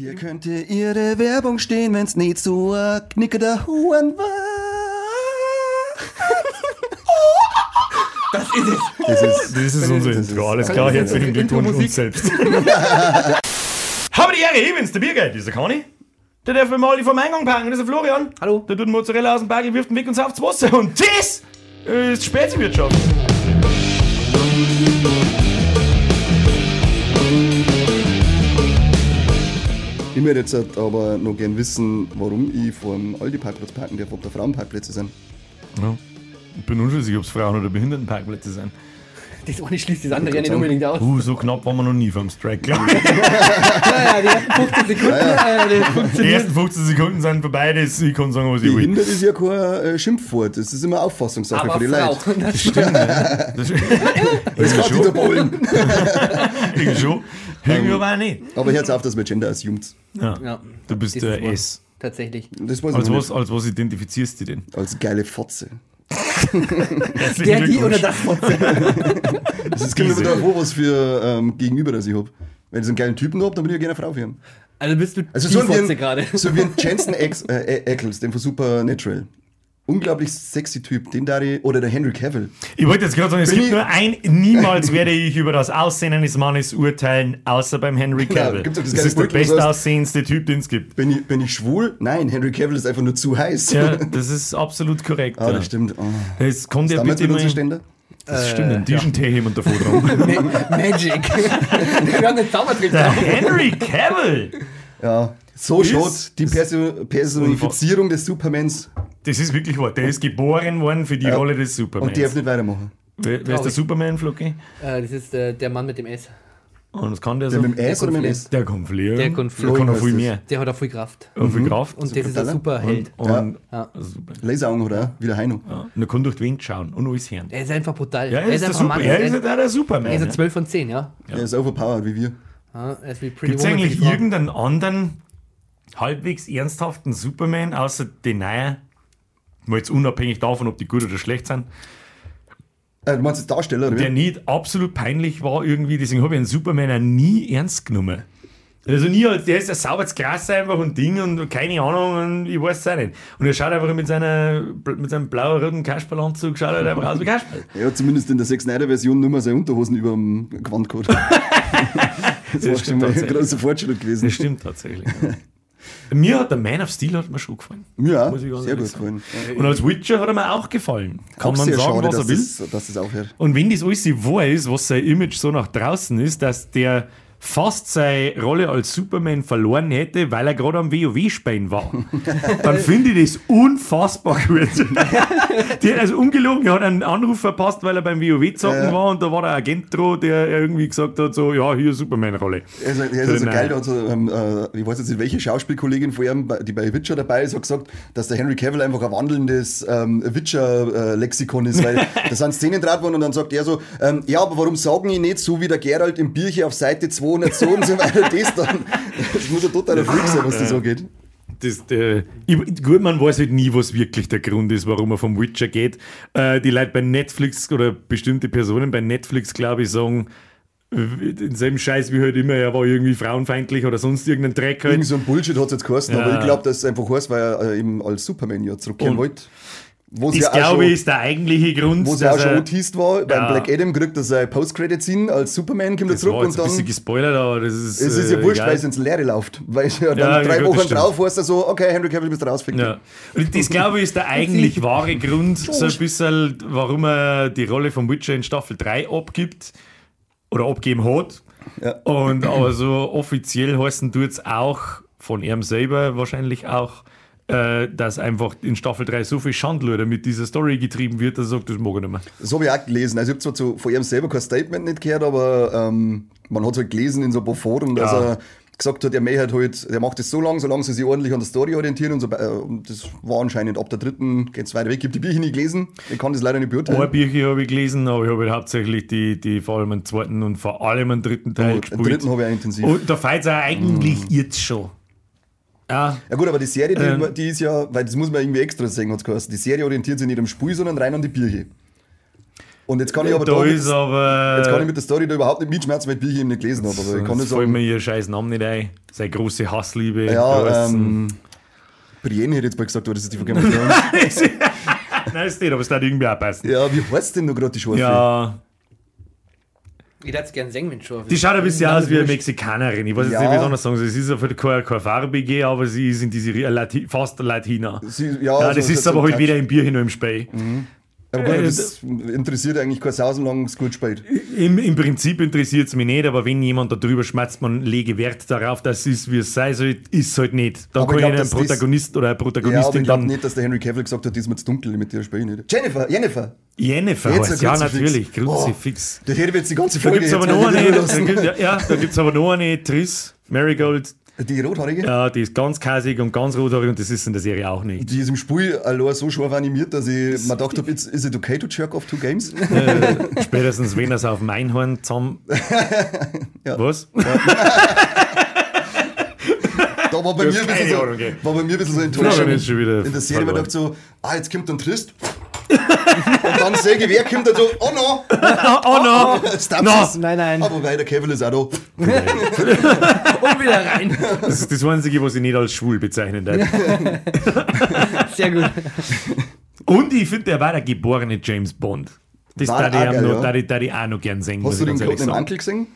Hier könnte ihre Werbung stehen, wenn's nicht so ein Knicke der Huren war. Das ist es. Das ist, Das ist unser das Intro. ist- Alles klar, herzlichen Glückwunsch uns selbst. Habe die Ehre, ich bin's, der Biergeld, dieser Conny. Der darf mir mal die vom Eingang packen, das ist der Florian. Hallo. Der tut Mozzarella aus dem Bagel, wirft den Weg uns aufs Wasser. Und das ist Spätzwirtschaft. Ich würde jetzt halt aber noch gern wissen, warum ich vor dem Aldi-Parkplatz parken darf, ob da Frauenparkplätze sind. Ja. Ich bin unschlüssig, ob es Frauen- oder Behindertenparkplätze sind. Das eine schließt das andere ja Ich nicht unbedingt aus. Uh, so knapp waren wir noch nie vom Strike, glaube ich. Ja, ja, die ersten 15 Sekunden, äh, das Die ersten 15 Sekunden sind vorbei, das, ich kann sagen, was ich will. Behindert ist ja kein äh, Schimpfwort, das ist immer Auffassungssache Aber für die Frau. Leute. Das Stimmt, ne? Das, Das kann schon. die da wollen. irgendwie schon. Irgendwie aber auch nicht. Aber hört auf, dass wir Gender assumed. Ja. Ja, Du bist dieses der. S. Tatsächlich. Das weiß ich Als was, nicht. als was identifizierst du dich denn? Als geile Fotze. Der, die oder das Fotze. Das ist genau Diese. wieder wo was für ähm, Gegenüber, das ich hab. Wenn ich so einen geilen Typen hab, dann bin ich ja gerne eine Frau für ihn. Also bist du Also die so wie, Fotze ein, gerade. so wie ein Jensen Ex, äh, Eccles, den von Supernatural. Unglaublich sexy Typ, den da oder der Henry Cavill. Ich wollte jetzt gerade sagen, es Bin gibt nur ein, niemals werde ich über das Aussehen eines Mannes urteilen, außer beim Henry Cavill. gibt's auch das das ist der Bild, sagst- bestaussehendste Typ, den es gibt. Bin ich, bin ich schwul? Nein, Henry Cavill ist einfach nur zu heiß. Ja, das ist absolut korrekt. Ah, ja. das stimmt. Oh. Das kommt ja Damals bitte unserem Ständer? Das stimmt, ein Tischentee davor dran. Ma- Magic. Wir haben den Zaubertrick Der. Henry Cavill! Ja. So Ist- schaut die Perso Personifizierung des Supermans Das ist wirklich wahr. Der ist geboren worden für die Ja. Rolle des Supermans. und darf nicht weitermachen. Wer, wer ist der. Superman, Floki? Äh, das ist äh, der Mann mit dem S. Und das kann der Der so. mit dem S oder mit dem S? Der kann fliegen. Der kann Der fliegen. kann noch heißt viel mehr. Der hat auch viel Kraft. Und viel Kraft. Und das ist ein. Superheld. und, Ja. und Ja. super. Laseraugen hat er auch, wie der Heino. Ja. Und er kann durch die Wind schauen und alles hören. Er ist einfach brutal. Ja, er er ist, der einfach ein Super, Mann. er ist ist, ja der Superman. er ist ja. ein 12 von 10, ja. Er ist overpowered wie wir. ja er ist Gibt es eigentlich irgendeinen anderen halbwegs ernsthaften Superman, außer den neuen? Mal jetzt unabhängig davon, ob die gut oder schlecht sind, Äh, du meinst jetzt Darsteller, oder? der nicht absolut peinlich war irgendwie. Deswegen habe ich einen Superman auch nie ernst genommen. Also nie, als- der ist ein sauberes Gras einfach und Ding und keine Ahnung und ich weiß es auch nicht. Und er schaut einfach mit, seiner, mit seinem blau-roten Kasperlanzug, schaut er einfach aus wie Kasperl. Er hat zumindest in der 6 Snyder Version nur mal seine Unterhosen über dem Gewand gehabt. das war schon mal ein großer Fortschritt gewesen. Das stimmt tatsächlich. ja. Mir hat der Man of Steel hat mir schon gefallen. Mir auch. Ganz Sehr gut gefallen. Und als Witcher hat er mir auch gefallen. Kann Auch man sagen, schade, was er will. das, das aufhört. Und wenn das alles so wahr ist, was sein Image so nach draußen ist, dass der fast seine Rolle als Superman verloren hätte, weil er gerade am WoW-Spielen war, dann finde ich das unfassbar gut. der, also ungelogen, er hat einen Anruf verpasst, weil er beim WoW-Zocken Ja. war und da war der Agent dran, der irgendwie gesagt hat, so, ja, hier Superman-Rolle. Er ist, er ist also geil, da hat so, ähm, äh, ich weiß jetzt nicht, welche Schauspielkollegin von ihm, die bei Witcher dabei ist, hat gesagt, dass der Henry Cavill einfach ein wandelndes ähm, Witcher-Lexikon ist, weil da sind Szenen worden und dann sagt er so, ähm, ja, aber warum sagen die nicht so wie der Geralt im Bierchen auf Seite 200 so und so weiter, das dann, das muss ein totaler Freak sein, was das so geht. Das, der, ich, gut, man weiß halt nie, was wirklich der Grund ist, warum er vom Witcher geht. Äh, die Leute bei Netflix oder bestimmte Personen bei Netflix, glaube ich, sagen, äh, denselben Scheiß wie halt immer, er war irgendwie frauenfeindlich oder sonst irgendein Dreck halt. Irgend so ein Bullshit hat es jetzt geheißen, Ja. aber ich glaube, dass es einfach heißt, weil er äh, eben als Superman ja zurückkehren wollte. Wo Das ja auch glaube ich ist der eigentliche Grund, Wo ja auch schon er, angeteased war, beim Ja. Black Adam kriegt er seine Post-Credit-Scene als Superman, kommt er zurück und ein bisschen dann. gespoilert, aber das ist. Es ist äh, ja wurscht, egal. weil es ins Leere läuft. Weil ja dann Ja, drei Wochen drauf warst du so, okay, Henry Cavill bist raus, fick dich. Ja. Und das glaube ich ist der eigentlich wahre Grund, so ein bisschen, warum er die Rolle von Witcher in Staffel 3 abgibt oder abgeben hat. Ja. Und aber so offiziell heißen tut es auch von ihm selber wahrscheinlich auch, äh, dass einfach in Staffel 3 so viel Schandluder mit dieser Story getrieben wird, dass er sagt, das mag ich nicht mehr. Das habe ich auch gelesen. Also ich habe zwar zu, von ihm selber kein Statement nicht gehört, aber ähm, man hat es halt gelesen in so ein paar Foren, dass Ja. er gesagt hat, er möchte halt, er macht das so lange, solange sie sich ordentlich an der Story orientieren und so. äh, Und das war anscheinend ab der dritten, geht es weiter weg. Ich habe die Bücher nicht gelesen, ich kann das leider nicht Ein beurteilen. Bücher habe ich gelesen, aber ich habe halt hauptsächlich die, die vor allem den zweiten und vor allem den dritten Teil Den gespielt. dritten habe ich auch intensiv. Und da fällt es eigentlich jetzt schon. Ja, Ja gut, aber die Serie, die, Ähm. die ist ja, weil das muss man irgendwie extra sagen, hat geheißen. Die Serie orientiert sich nicht am Spiel, sondern rein an die Birche. Und jetzt kann ich aber da mit, aber. jetzt kann ich mit der Story da überhaupt nicht mitschmerzen, weil ich ihn nicht gelesen habe. Aber ich kann Jetzt fällt mir ihr scheiß Namen nicht ein. Seine große Hassliebe. ja, ähm, Brienne hätte jetzt mal gesagt, aber das ist die von Game of Thrones. Nein, ist nicht, aber es darf irgendwie auch passen. ja, wie heißt denn noch gerade die Schwarze? Ja, Ich hätte es gerne singen, wenn schon. die schaut ein bisschen aus wie eine Mexikanerin. Ich weiß jetzt Ja. nicht, wie ich anders sagen soll. Sie ist auf jeden Fall keine farbige, aber sie ist in diese Lati fast Latina. Sie, ja, Ja, also das ist so aber ein halt weder im Bier noch im Spey. Aber gut, äh, das interessiert eigentlich kein Sausenlang, es gut spät. Im, Im Prinzip interessiert es mich nicht, aber wenn jemand darüber schmerzt, man lege Wert darauf, dass es wie es sein soll, ist es halt nicht. Da Aber kann ich glaub, ich einen Protagonist oder eine Ja, aber Protagonistin ich glaube dann. nicht, dass der Henry Cavill gesagt hat, diesmal zu dunkel mit dir spiele ich nicht. Jennifer, Jennifer! Jennifer heißt, ja Kruzifix. natürlich, Oh. Kruzifix. Der hätte jetzt die ganze Da Folge gibt es aber noch eine, da ja, ja, da gibt's aber noch eine Triss, Marigold, Die rothaarige? ja, die ist ganz kasig und ganz rothaarig und das ist in der Serie auch nicht. Die ist im Spiel allein so scharf animiert, dass ich mir gedacht habe, is it okay to jerk off two games? Spätestens wenn er es auf mein Horn zusammen. Was? Da war bei, Das mir ist ein bisschen so, war bei mir ein bisschen so ist wieder In der Serie man dachte so, ah, jetzt kommt ein Trist. Und dann sehe ich, wer kommt dann so, oh no, Oh no! Stapsis. Nein, nein. Aber weil der Cavill ist auch da. Und wieder rein. Das ist das Einzige, was ich nicht als schwul bezeichnen darf. Sehr gut. Und ich finde, der war der geborene James Bond. Das darf ich, noch, ja. darf ich, darf ich auch noch gern singen. Hast du den Codename sagen. Uncle gesehen?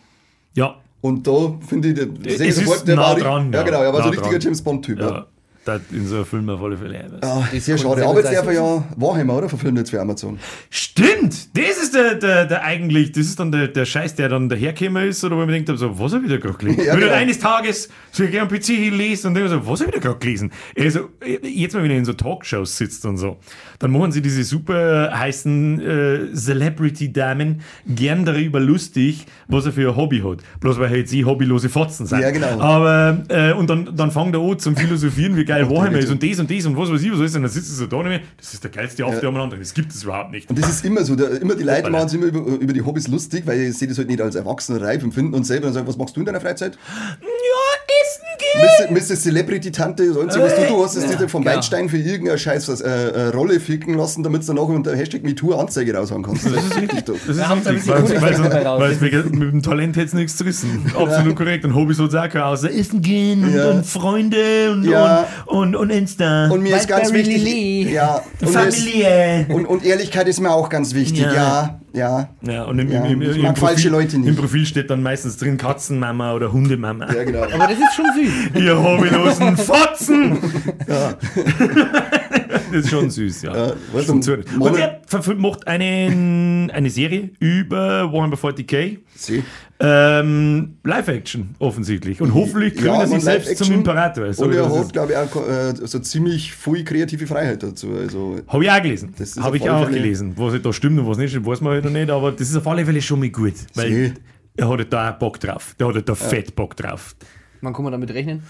Ja, Und da finde ich, sehe ich ist sofort, der nah war, dran, ja, ja. genau, er war so ein richtiger. James Bond-Typ. Ja. Ja. Das in so einem Film auf alle Fälle. Ah, Das sehr schade. Aber jetzt darf er ja Warhammer, oder? Verfilmt jetzt für Amazon. Stimmt! Das ist der, der, der eigentlich, das ist dann der, der Scheiß, der dann dahergekommen ist, oder wo ich mir denkt, so, was habe ich da gerade gelesen? Ja, Wenn genau. du eines Tages so ich am PC hinlest und denke so, was habe ich da gerade gelesen? Also, jetzt mal, wenn ihr in so Talkshows sitzt und so, dann machen sie diese super heißen äh, Celebrity-Damen gern darüber lustig, was er für ein Hobby hat. Bloß weil halt sie hobbylose Fotzen sind. Ja, genau. Aber, äh, und dann, dann fangen da an zum Philosophieren, wie geil Warhammer ist und das und das und was weiß ich, was ist. Und dann sitzt du so da und ich mir, das ist der geilste Aufgabe umeinander. Das gibt es überhaupt nicht. Und das ist immer so. Der, immer die Leute machen sich immer über, über die Hobbys lustig, weil sie das halt nicht als Erwachsener reif empfinden und selber dann sagen, was machst du in deiner Freizeit? Ja, essen gehen! Mr. Mr. Celebrity-Tante, das Einzige, was du, du hast, ist Ja, dir vom genau. Weinstein für irgendeine scheiß äh, äh, Rolle ficken lassen, damit du danach unter Hashtag MeToo Anzeige raushauen kannst. Das ist richtig doof. Das ist Ja, Hauptsache, richtig, weil, weil, raus. weil, mit dem Talent hätte es nichts zu rissen. Absolut korrekt. Und Hobbys es auch kein außer Essen gehen und, Ja. und Freunde und, Ja. und, und, und Insta. Und mir ist ganz Wildberry wichtig. Lily. Ja, und, mir ist, Familie. und, und Ehrlichkeit ist mir auch ganz wichtig. Ja. Ja, ja. Ja, und im, Ja, im, im, ich im, mag Profil, falsche Leute nicht. im Profil steht dann meistens drin Katzenmama oder Hundemama. Ja, genau. Aber das ist schon süß. Ihr hobbylosen Fotzen! das ist schon süß, ja. Ja, weißt du, Funktioniert. Und er verfilmt- macht einen, eine Serie über Warhammer 40k. Sie. Ähm, Live-Action offensichtlich. Und hoffentlich kriegen Ja, er sich man selbst zum Imperator. So, Und er hat, glaube ich, auch äh, so ziemlich viel kreative Freiheit dazu. Also, Habe ich auch gelesen. Habe ich auch gelesen. Was da stimmt und was nicht stimmt, weiß man halt noch nicht. Aber das ist auf alle Fälle schon mal gut. Weil Sie. er hat da auch Bock drauf. Der hat da fett Bock drauf. Wann kann man damit rechnen?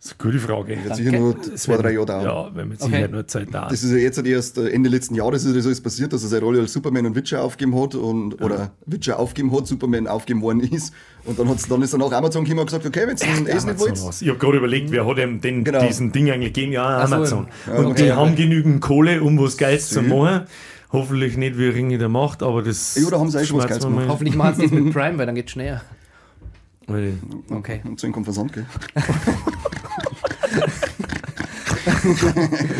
Das ist eine gute Frage. wird sicher nur zwei, drei Jahre dauern. Ja, wenn mit Okay. Sicherheit nur Zeit da. Das ist ja jetzt erst äh, Ende letzten Jahres ist alles passiert, dass er seine Rolle als Superman und Witcher aufgeben hat und oder Witcher aufgeben hat, Superman aufgeben worden ist. Und dann, hat's, dann ist er nach Amazon gekommen und gesagt, okay, wenn es nicht wollt. Ich habe gerade überlegt, wer hat ihm den, Genau. diesen Ding eigentlich gegeben? Ja, so, Amazon. ja, und okay, die okay. haben genügend Kohle, um was Geiles zu machen. Hoffentlich nicht wie Ringe der Macht, aber das. Ja, da haben sie eigentlich was Geiles mal. Hoffentlich machen sie das mit Prime, weil dann geht's schneller. Okay. Und zu ihm kommt Versand, gell?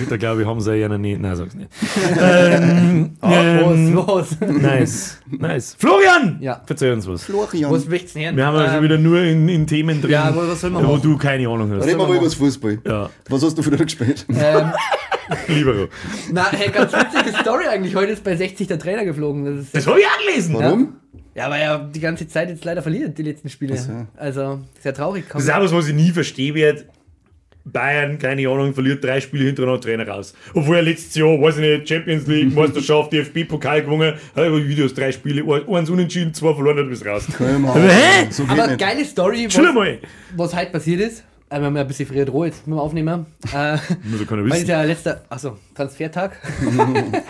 Da glaube ich, haben sie ja noch nicht. Nein, sag's nicht. ähm, ähm, was, was? nice, nice. Florian! Ja. Verzeih uns was. Florian. Was möchtest du denn? Wir haben ja schon Ähm, wieder nur in, in Themen drin, Ja, was soll man wo machen? du keine Ahnung hast. Reden wir mal über das Fußball. Ja, Was hast du für gespielt? Ähm, Libero. na, hey, ganz witzige Story eigentlich. Heute ist bei 60 der Trainer geflogen. Das ist Das habe ich auch gelesen. Warum? Ja, weil er die ganze Zeit jetzt leider verliert, die letzten Spiele. so. Also, sehr traurig. Das ist auch was, was ich nie verstehen werde. Bayern, keine Ahnung, verliert drei Spiele hintereinander Trainer raus. Obwohl er letztes Jahr, weiß ich nicht, Champions League, Meisterschaft, DFB-Pokal gewonnen, hat aber Videos, drei Spiele, eins unentschieden, zwei verloren, hat bis raus. Mal, Hä? So Aber nicht. geile Story, Schon was, einmal. was heute passiert ist. Äh, wir haben ja ein bisschen früher Droh jetzt mit dem Aufnehmen. Äh, Muss ja keiner weil ist wissen. ja letzter, achso, Transfertag.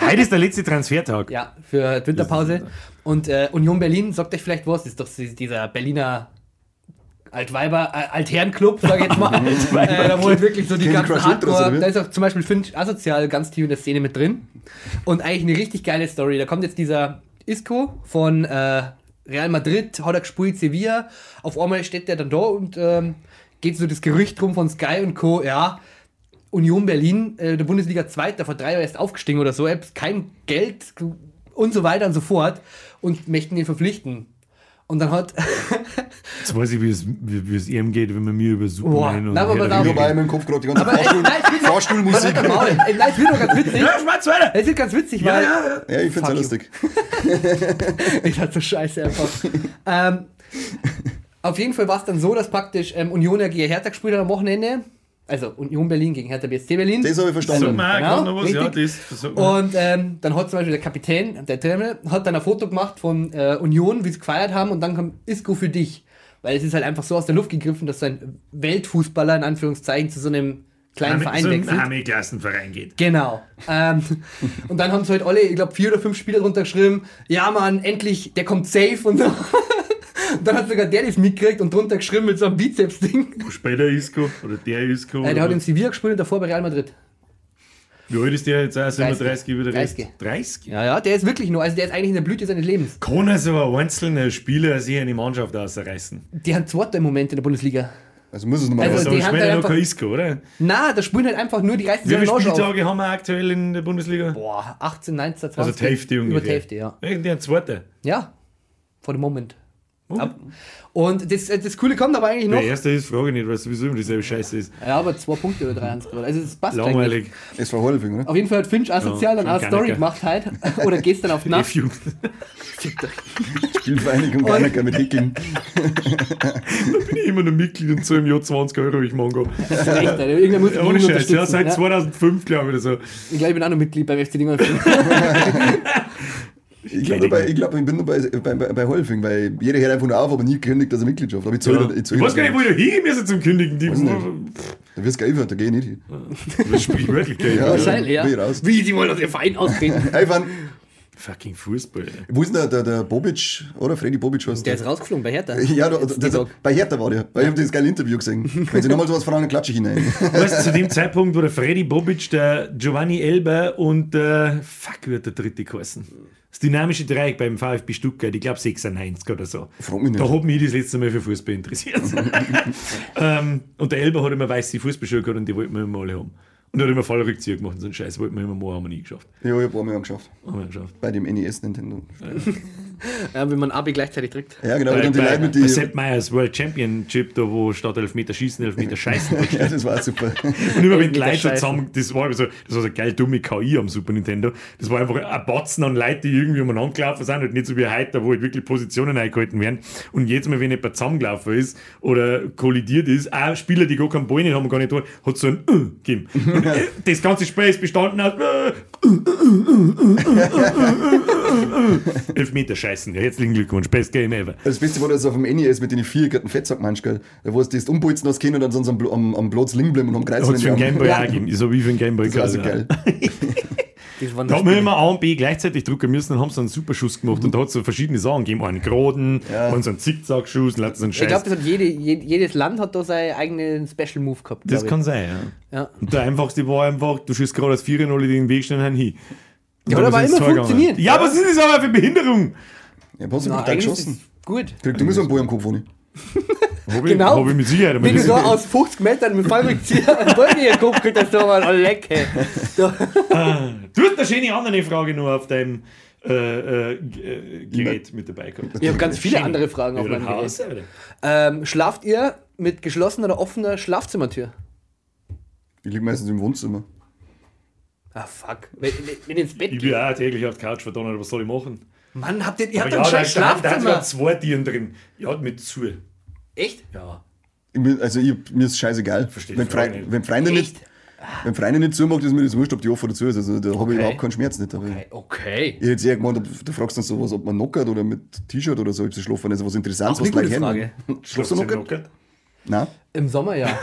Heute ist der letzte Transfertag. Ja, für die Winterpause. Und äh, Union Berlin, sagt euch vielleicht was, ist doch dieser Berliner Altweiber, äh, Altherrenclub, sag ich jetzt mal. äh, da wo halt wirklich so die ganzen Hardcore, da ist auch zum Beispiel Finch asozial ganz tief in der Szene mit drin. Und eigentlich eine richtig geile Story. Da kommt jetzt dieser Isco von äh, Real Madrid, hat er gespielt, Sevilla. Auf einmal steht der dann da und ähm, geht so das Gerücht rum von Sky und Co. Ja, Union Berlin, äh, der Bundesliga Zweiter, vor drei Jahren erst aufgestiegen oder so, er hat kein Geld und so weiter und so fort und möchten ihn verpflichten. Und dann hat. Jetzt weiß ich, wie es, wie, wie es ihm geht, wenn man mir über Boah, Superman und nein, aber Ich habe in meinem Kopf gerade die ganze Aber wird- Fahrstuhlmusik. Ey, Nein, es wird doch ganz witzig. Ja, schwarz weiter! Es wird ganz witzig, weil. Ja, ich finde es Fuck ja lustig. Ich hatte so scheiße einfach. ähm, auf jeden Fall war es dann so, dass praktisch ähm, Union ja gegen Hertha gespielt hat am Wochenende. Also Union Berlin gegen Hertha BSC Berlin. Das habe ich Sag verstanden. mal, Genau, noch was? Ja, das. Sag mal. Und ähm, dann hat zum Beispiel der Kapitän, der Trainer, hat dann ein Foto gemacht von äh, Union, wie sie gefeiert haben und dann kam Isco für dich. Weil es ist halt einfach so aus der Luft gegriffen, dass so ein Weltfußballer in Anführungszeichen zu so einem kleinen Verein so ein wechselt. Armeeklassenverein geht. Genau. Ähm, und dann haben sie halt alle, ich glaube, vier oder fünf Spieler drunter geschrieben, ja Mann, endlich, der kommt safe und so. Dann hat sogar der das mitgekriegt und drunter geschrieben mit so einem Bizeps-Ding. Später Isco oder der Isco. Äh, der hat in Sevilla gespielt und davor bei Real Madrid. Wie alt ist der jetzt? auch? 30. 37 über der Rest? 30. 30? Ja, ja, der ist wirklich nur, also der ist eigentlich in der Blüte seines Lebens. Kann er so ein einzelner Spieler sich eine Mannschaft ausreißen? Die haben Zweiter im Moment in der Bundesliga. Also muss es nochmal Also Also die die haben später da noch kein Isco, oder? Na, da spielen halt einfach nur die reißen Wie viele Arsch auf. Spieltage haben wir aktuell in der Bundesliga? Boah, 18, 19, 20. Also die Hälfte Über ungefähr. die Hälfte, ja. Irgendwie ein zweiter. Ja, vor dem Moment. Ab- Und das, das Coole kommt aber eigentlich noch. Der erste ist, frage ich nicht, weil es sowieso immer dieselbe Scheiße ist. Ja, aber zwei Punkte oder drei gerade. Also das passt eigentlich. Langweilig. Es war Holfing, oder? Auf jeden Fall hat Finch asozial Ja, dann eine schon Story gemacht halt. Oder gehst dann auf Nacht. Spielvereinigung Garnacker mit Hickeln. bin ich immer noch Mitglied und so im Jahr 20 Euro ich Mango. Das ist recht, Alter. Irgendwer muss die Ja, ohne Scheiß, ja, seit ja. 2005 glaube ich oder so. Ich glaube, ich bin auch noch Mitglied beim FC Dingolf. Ich glaube, bei, ich, glaub, ich bin nur bei, bei, bei, bei Holfing, weil jeder hört einfach nur auf, aber nie gekündigt, dass er Mitgliedschaft hat. Aber ich zahle Ja. ich Ich weiß gar nicht, wo ich da hingehen müssen zum Kündigen. Die. Da wirst du geilert, da geh ich nicht hin. Das sprichwörtlich geil. Ja, Wahrscheinlich, ja. Bin ich raus. Wie, sie wollen aus ihrem Verein austreten. Einfach, Fucking Fußball. Wo ist denn der, der, der Bobic, oder? Freddy Bobic heißt Der ist rausgeflogen bei Hertha. Ja, da, Tag. bei Hertha war der. Weil ich habe das geile Interview gesehen. Wenn sie nochmal sowas fragen, dann klatsche ich hinein. Weißt du, zu dem Zeitpunkt, wo der Freddy Bobic, der Giovanni Elber und der, fuck, wie hat der dritte geheißen? Das dynamische Dreieck beim VfB Stuttgart, ich glaube 96 oder so. Frag mich nicht. Da hat mich das letzte Mal für Fußball interessiert. ähm, und der Elber hat immer weiße Fußballschuhe gehabt und die wollten wir immer alle haben. Und er hat immer Fallrückzieher gemacht und so einen Scheiß wollten wir immer machen, haben wir nie geschafft. Ja, ich habe einmal angeschafft. Haben wir geschafft. Bei dem NES Nintendo. Ja, wenn man AB gleichzeitig drückt. Ja, genau. Bei, und die bei, Leute mit bei die. Sepp Meyers World Championship, da wo statt Elfmeter schießen, Elfmeter scheißen. Ja, das war super. Und immer wenn die Leute zusammen, das war, so, das war so eine geil dumme KI am Super Nintendo. Das war einfach ein Batzen an Leute, die irgendwie umeinander gelaufen sind, halt nicht so wie heute, wo halt wirklich Positionen eingehalten werden. Und jedes Mal, wenn jemand zusammengelaufen ist oder kollidiert ist, auch Spieler, die gar keinen Ball nicht haben gar nicht tun, hat so ein äh gegeben. Und äh, das ganze Spiel ist bestanden aus äh, Elfmeter scheißen. Ja, herzlichen Glückwunsch, best game ever. Das Beste war das auf dem NES mit den vier Karten Fettsack meinst gell? Da wo du das umbolzen hast können und dann sonst am, am, am Platz liegen bleiben und am Kreis Hat es für einen Gameboy Ja. auch gegeben. So wie für einen Gameboy. Das war so quasi, ja. geil. Das Da haben wir immer A und B gleichzeitig drücken müssen und haben so einen Superschuss gemacht. Und da hat es so verschiedene Sachen gegeben. Einen geraden, Ja. und so einen Zickzack-Schuss und so einen Ich Scheiß. glaube, das hat jede, jede, jedes Land hat da seinen eigenen Special Move gehabt. das glaub ich. kann sein, ja. Ja. Und der einfachste war einfach, du schießt gerade als 4 0 den Weg schnell hin. Und Ja, aber ist es immer funktioniert. Ja, aber was ist das aber für Behinderung? Ja, hast du Na, brutal eigentlich geschossen. ist es gut. Krieg, du musst einen Ball am Kopf ohne. Hab ich, Genau. Hab ich mit Sicherheit. Wenn du so aus 50 Metern mit Fallrückzieher einen Ball in den Kopf kriegst, dann so mal oh, leck, hey. So. Du hast eine schöne andere Frage nur auf deinem äh, äh, äh, Gerät mit dabei gehabt. Ich habe ganz viele andere Fragen auf meinem Haus, Gerät. Ähm, schlaft ihr mit geschlossener oder offener Schlafzimmertür? Ich liege meistens im Wohnzimmer. Ah, fuck. Wenn, wenn, wenn ins Bett Ich bin auch täglich auf der Couch verdonnert, was soll ich machen? Mann, habt ihr, ihr habt ja, ein da, scheiß da, da hat Schlafzimmer. zwei Tieren drin. Ja, mit zu. Echt? Ja. Ich bin, also ich, mir ist scheißegal. Verstehe wenn, Frei, nicht. wenn Freunde nicht, wenn Freunde nicht zumacht, ist mir das wurscht, ob die offen oder zu ist. Also da habe Okay. ich überhaupt keinen Schmerz nicht. Okay. okay. Ich hätte eher gemeint, ob- du fragst dann sowas, ob man knockert oder mit T-Shirt oder so, ob sie schlafen. Also was Interessantes, was gleich Frage. Schlafst du knockert? Nein. Im Sommer ja.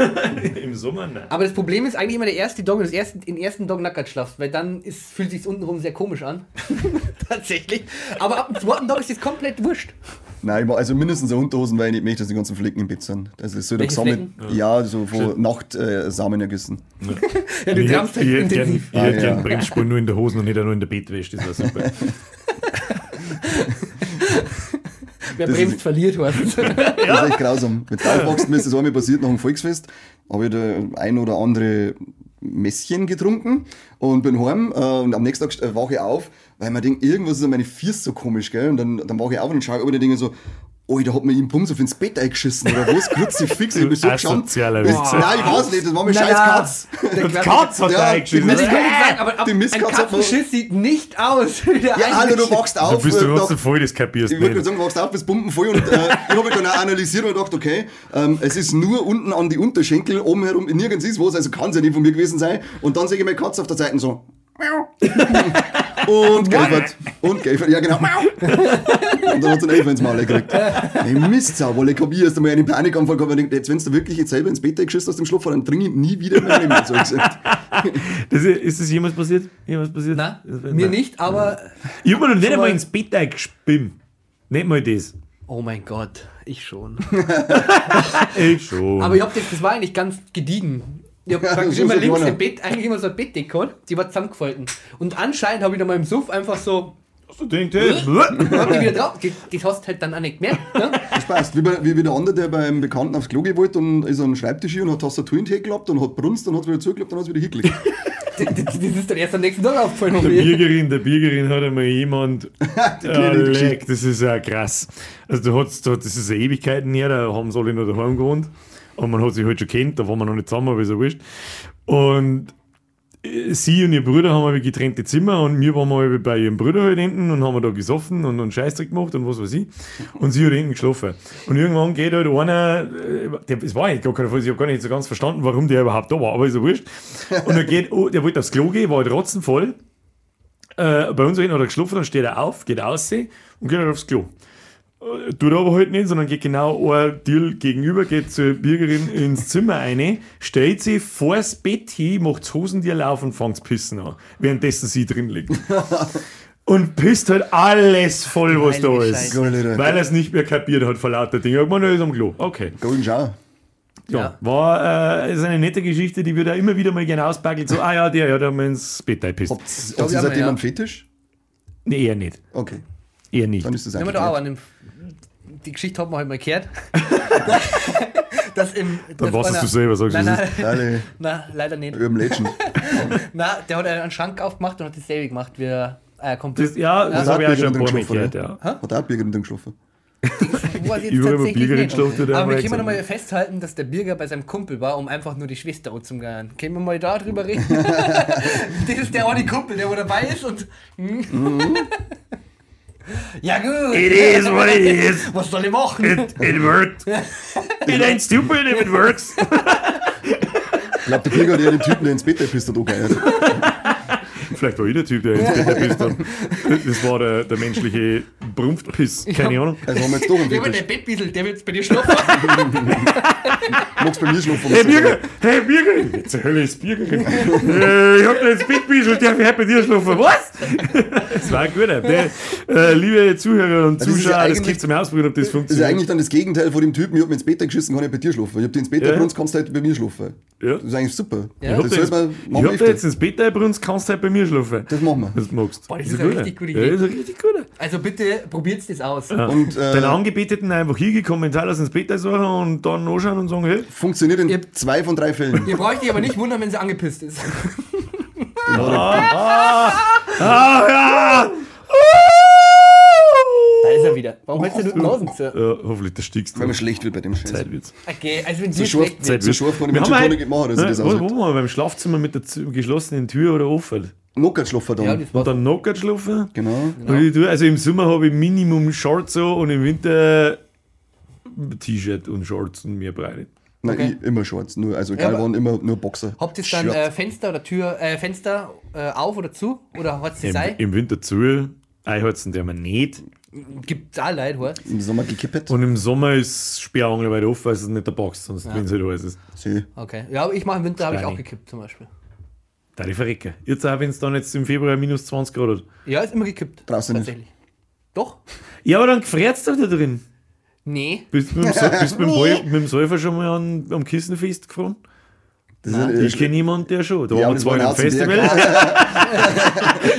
Im Sommer, nein. Aber das Problem ist eigentlich immer der erste Dog, wenn du das erste, den ersten Dog nackert schlafst, weil dann ist, fühlt sich untenrum sehr komisch an. Tatsächlich. Aber ab dem zweiten Dog ist das komplett wurscht. Nein, also mindestens eine Unterhosen, weil ich nicht möchte, dass die ganzen Flecken im Bett sind. Also es soll da Welche gesammelt. Ja, so von Nacht äh, Samen ergüssen. Ja, du ich trampst halt hätte gern, intensiv. ich hätte Ah, gern ja. Bremsspuren nur in der Hose und nicht nur in der Bettwäsche. Das war super. Wer Das bremst, ist- verliert, heißt es. Das ist echt grausam. Aufwachst, mir ist das einmal passiert nach dem Volksfest, habe ich da ein oder andere Messchen getrunken und bin heim äh, und am nächsten Tag äh, wache ich auf, weil man denkt, irgendwas ist an meine Füße so komisch, gell? Und dann, dann wache ich auf und schaue über und denke so, oh, da hat mir ihm Bums auf ins Bett eingeschissen oder was? Fix, ich bin so Witz. Nein, ich weiß nicht, das war mir scheiß. Katz. Der Katz hat Ja, da die eingeschissen. Das Mist- kann aber, Die ein Katzenschiss sieht nicht aus. wie der Ja, Alter, du wachst auf. bist du äh, ganz nach- voll, das kapierst Ich würde sagen, wachst auf bis Pumpen voll und äh, ich habe dann auch analysiert und gedacht, okay, ähm, es ist nur unten an die Unterschenkel, oben herum, nirgends ist was, also kann es ja nicht von mir gewesen sein. Und dann sehe ich meine Katze auf der Seite so. Und Gelfert. Und Gelfert, ja genau. und dann hat sie einen Elfer ins Maul gekriegt. Ey, Mistsau, weil ich habe ich erst einmal einen Panikanfall gehabt und gedacht, jetzt, wenn du wirklich jetzt selber ins Bett geschissen aus dem Schlupf, dann trinke ich nie wieder in meinem Leben, so gesagt. Das ist, ist das jemals passiert? Jemals passiert? Nein, Das- mir nicht, aber. Ich hab mir noch nicht einmal mal- ins Bett eingespimmt. Nicht mal das. Oh mein Gott, ich schon. Ich schon. Aber ich hab das, das war eigentlich ganz gediegen. Ich hab praktisch immer so links kleiner. im Bett, eigentlich immer so ein Bettdecke, die war zusammengefalten. Und anscheinend habe ich dann mal im Suff einfach so, so denkt, hey, hab die wieder drauf, das, das hast du halt dann auch nicht gemerkt. Ne? Das passt. Wie, bei, wie, wie der andere, der beim Bekannten aufs Klo gewollt und ist an den Schreibtisch hier und hat Tastatur in die Hand geklappt und hat brunst und hat wieder zugeklappt und hat es wieder hingelegt. Das, ist dann erst am nächsten Tag aufgefallen. der. Biergerin, der Biergerin hat einmal jemand. Geschichte. leck, das ist ja krass. Also, da hat's, da, das ist ja Ewigkeiten her, da haben sie alle noch daheim gewohnt. Und man hat sich halt schon kennt, da waren wir noch nicht zusammen, aber ist ja wurscht. Und sie und ihr Bruder haben aber getrennte Zimmer und wir waren mal bei ihrem Bruder halt hinten und haben da gesoffen und, und Scheißdreck gemacht und was weiß ich. Und sie hat hinten geschlafen. Und irgendwann geht halt einer, der, es war eigentlich gar keiner Fall, ich habe gar nicht so ganz verstanden, warum der überhaupt da war, aber ist ja wurscht. Und er geht, oh, der wollte aufs Klo gehen, war halt rotzenvoll. Äh, bei uns hinten hat er geschlafen, dann steht er auf, geht aus und geht halt aufs Klo. Tut er aber halt nicht, sondern geht genau ein Deal gegenüber, geht zur Bürgerin ins Zimmer rein, stellt sie vors Bett hin, macht Hosendiel auf und fängt pissen an, währenddessen sie drin liegt. Und pisst halt alles voll, was da ist. Scheiße. Weil er es nicht mehr kapiert hat vor lauter Dingen. Ich meine, er ist am Klo. Okay. Golden Shower. Ja, Ja. war äh, ist eine nette Geschichte, die wird da immer wieder mal gerne auspackelt. So, ah ja, der hat einmal ins Bett habt ich ihr auch seitdem ja. einen Fetisch? Nee, eher nicht. Okay, Eher nicht. dann ist das Nehmen wir da auch an dem, die Geschichte hat man halt mal gehört. das im, Dann bei du selber, sagst du, Nein, nein, Alle nein, leider nicht. Urban Legend. Na, der hat einen Schrank aufgemacht und hat dasselbe gemacht wie ein äh. Das, ja, das habe ich auch schon ein paar Mal gehört, ja. Hat auch Bürgerin drin geschlafen. Wo er jetzt Überall, wo tatsächlich Bierger nicht. geschlafen hat, Aber wir können mal festhalten, dass der Bürger bei seinem Kumpel war, um einfach nur die Schwester anzugehen. Können wir mal da drüber reden? das ist der eine Kumpel, der wo dabei ist und. Ja, gut. It is what it is. Was soll ich machen? It, it worked. It ain't stupid if it works. Ich glaube, der Bürger hat ja den Typen, der ins Bett pisst, hat angehört. Vielleicht war ich der Typ, der ins Bett gepisst hat. Das war der, der menschliche Brumpfpiss. Keine Ahnung. Also haben wir jetzt doch einen Der wird der Fetisch. Bettbiesel, der wird jetzt bei dir schlafen. Magst bei mir schlafen? Hey Bürger, hey Bürgerin. Jetzt zur Hölle ist Bürgerin. äh, ich hab da ins Bett gebischelt, darf ich heute bei dir schlafen? Was? Das war ein guter. Der, äh, liebe Zuhörer und ja Zuschauer, das eigentlich- gibt zum Ausprobieren, ob das Das ist ja funktioniert. eigentlich dann das Gegenteil von dem Typen, ich hab mir ins Bett geschissen, kann ich bei dir schlafen. Ich hab dir ins Bett Ja. kannst du halt bei mir schlafen. Ja. Das ist eigentlich super. Jetzt, man ich hab da jetzt ins Bett einbrunst, kannst du halt bei mir schlafen. Das machen wir. Das magst Boah, das ein ist eine richtig gute Ja, Idee. das ist ein richtig guter. Also bitte probiert das aus. Und äh, Deine Angebeteten einfach hingekommen, Kommentar ins Bett suchen und dann anschauen und sagen, hey, funktioniert in Ihr- zwei von drei Fällen. Ihr braucht euch aber nicht wundern, wenn sie angepisst ist. ah ja! Da ist er wieder. Warum hältst du den zu? Ja, hoffentlich der stiegst Weil mir schlecht wird bei dem Scheiß. Zeit wird's. Okay, also wenn So schlecht so wird. scharf kann ich Wir mit haben Gin Tonic machen, dass ich Ne, das wo, wo waren wir? Beim Schlafzimmer mit der geschlossenen Tür oder offen? Knockert schlafen Ja, dann. das Und dann Knockert schlafen. Genau. Tue- Also im Sommer habe ich Minimum Shorts so und im Winter T-Shirt und Shorts und mehr Breite. Nein, Okay. ich, immer Shorts. Nur, also egal aber- wann, immer nur Boxer. Habt ihr dann äh, Fenster oder Tür, äh, Fenster äh, auf oder zu? Oder hat es Im, sei? Im Winter zu, einheizen der man nicht. Gibt auch Leute, oder? Im Sommer gekippt. Und im Sommer ist Sperrangel weit offen, weil es nicht der Box, sonst wenn es halt alles ist. See. Okay. Ja, aber ich mache im Winter, habe ich auch gekippt zum Beispiel. Da die verrecke. Jetzt auch, wenn es dann jetzt im Februar minus 20 Grad hat. Ja, ist immer gekippt. Draußen nicht. Tatsächlich. Doch? Ja, aber dann gefriert doch da drin. Nee. Bist du mit dem, Sa- bist du mit dem, Ball- mit dem Säufer schon mal an, am Kissen festgefroren? Das ist, äh, Ich kenne jemanden, der schon. Da Ja, waren wir zwar einem Festival.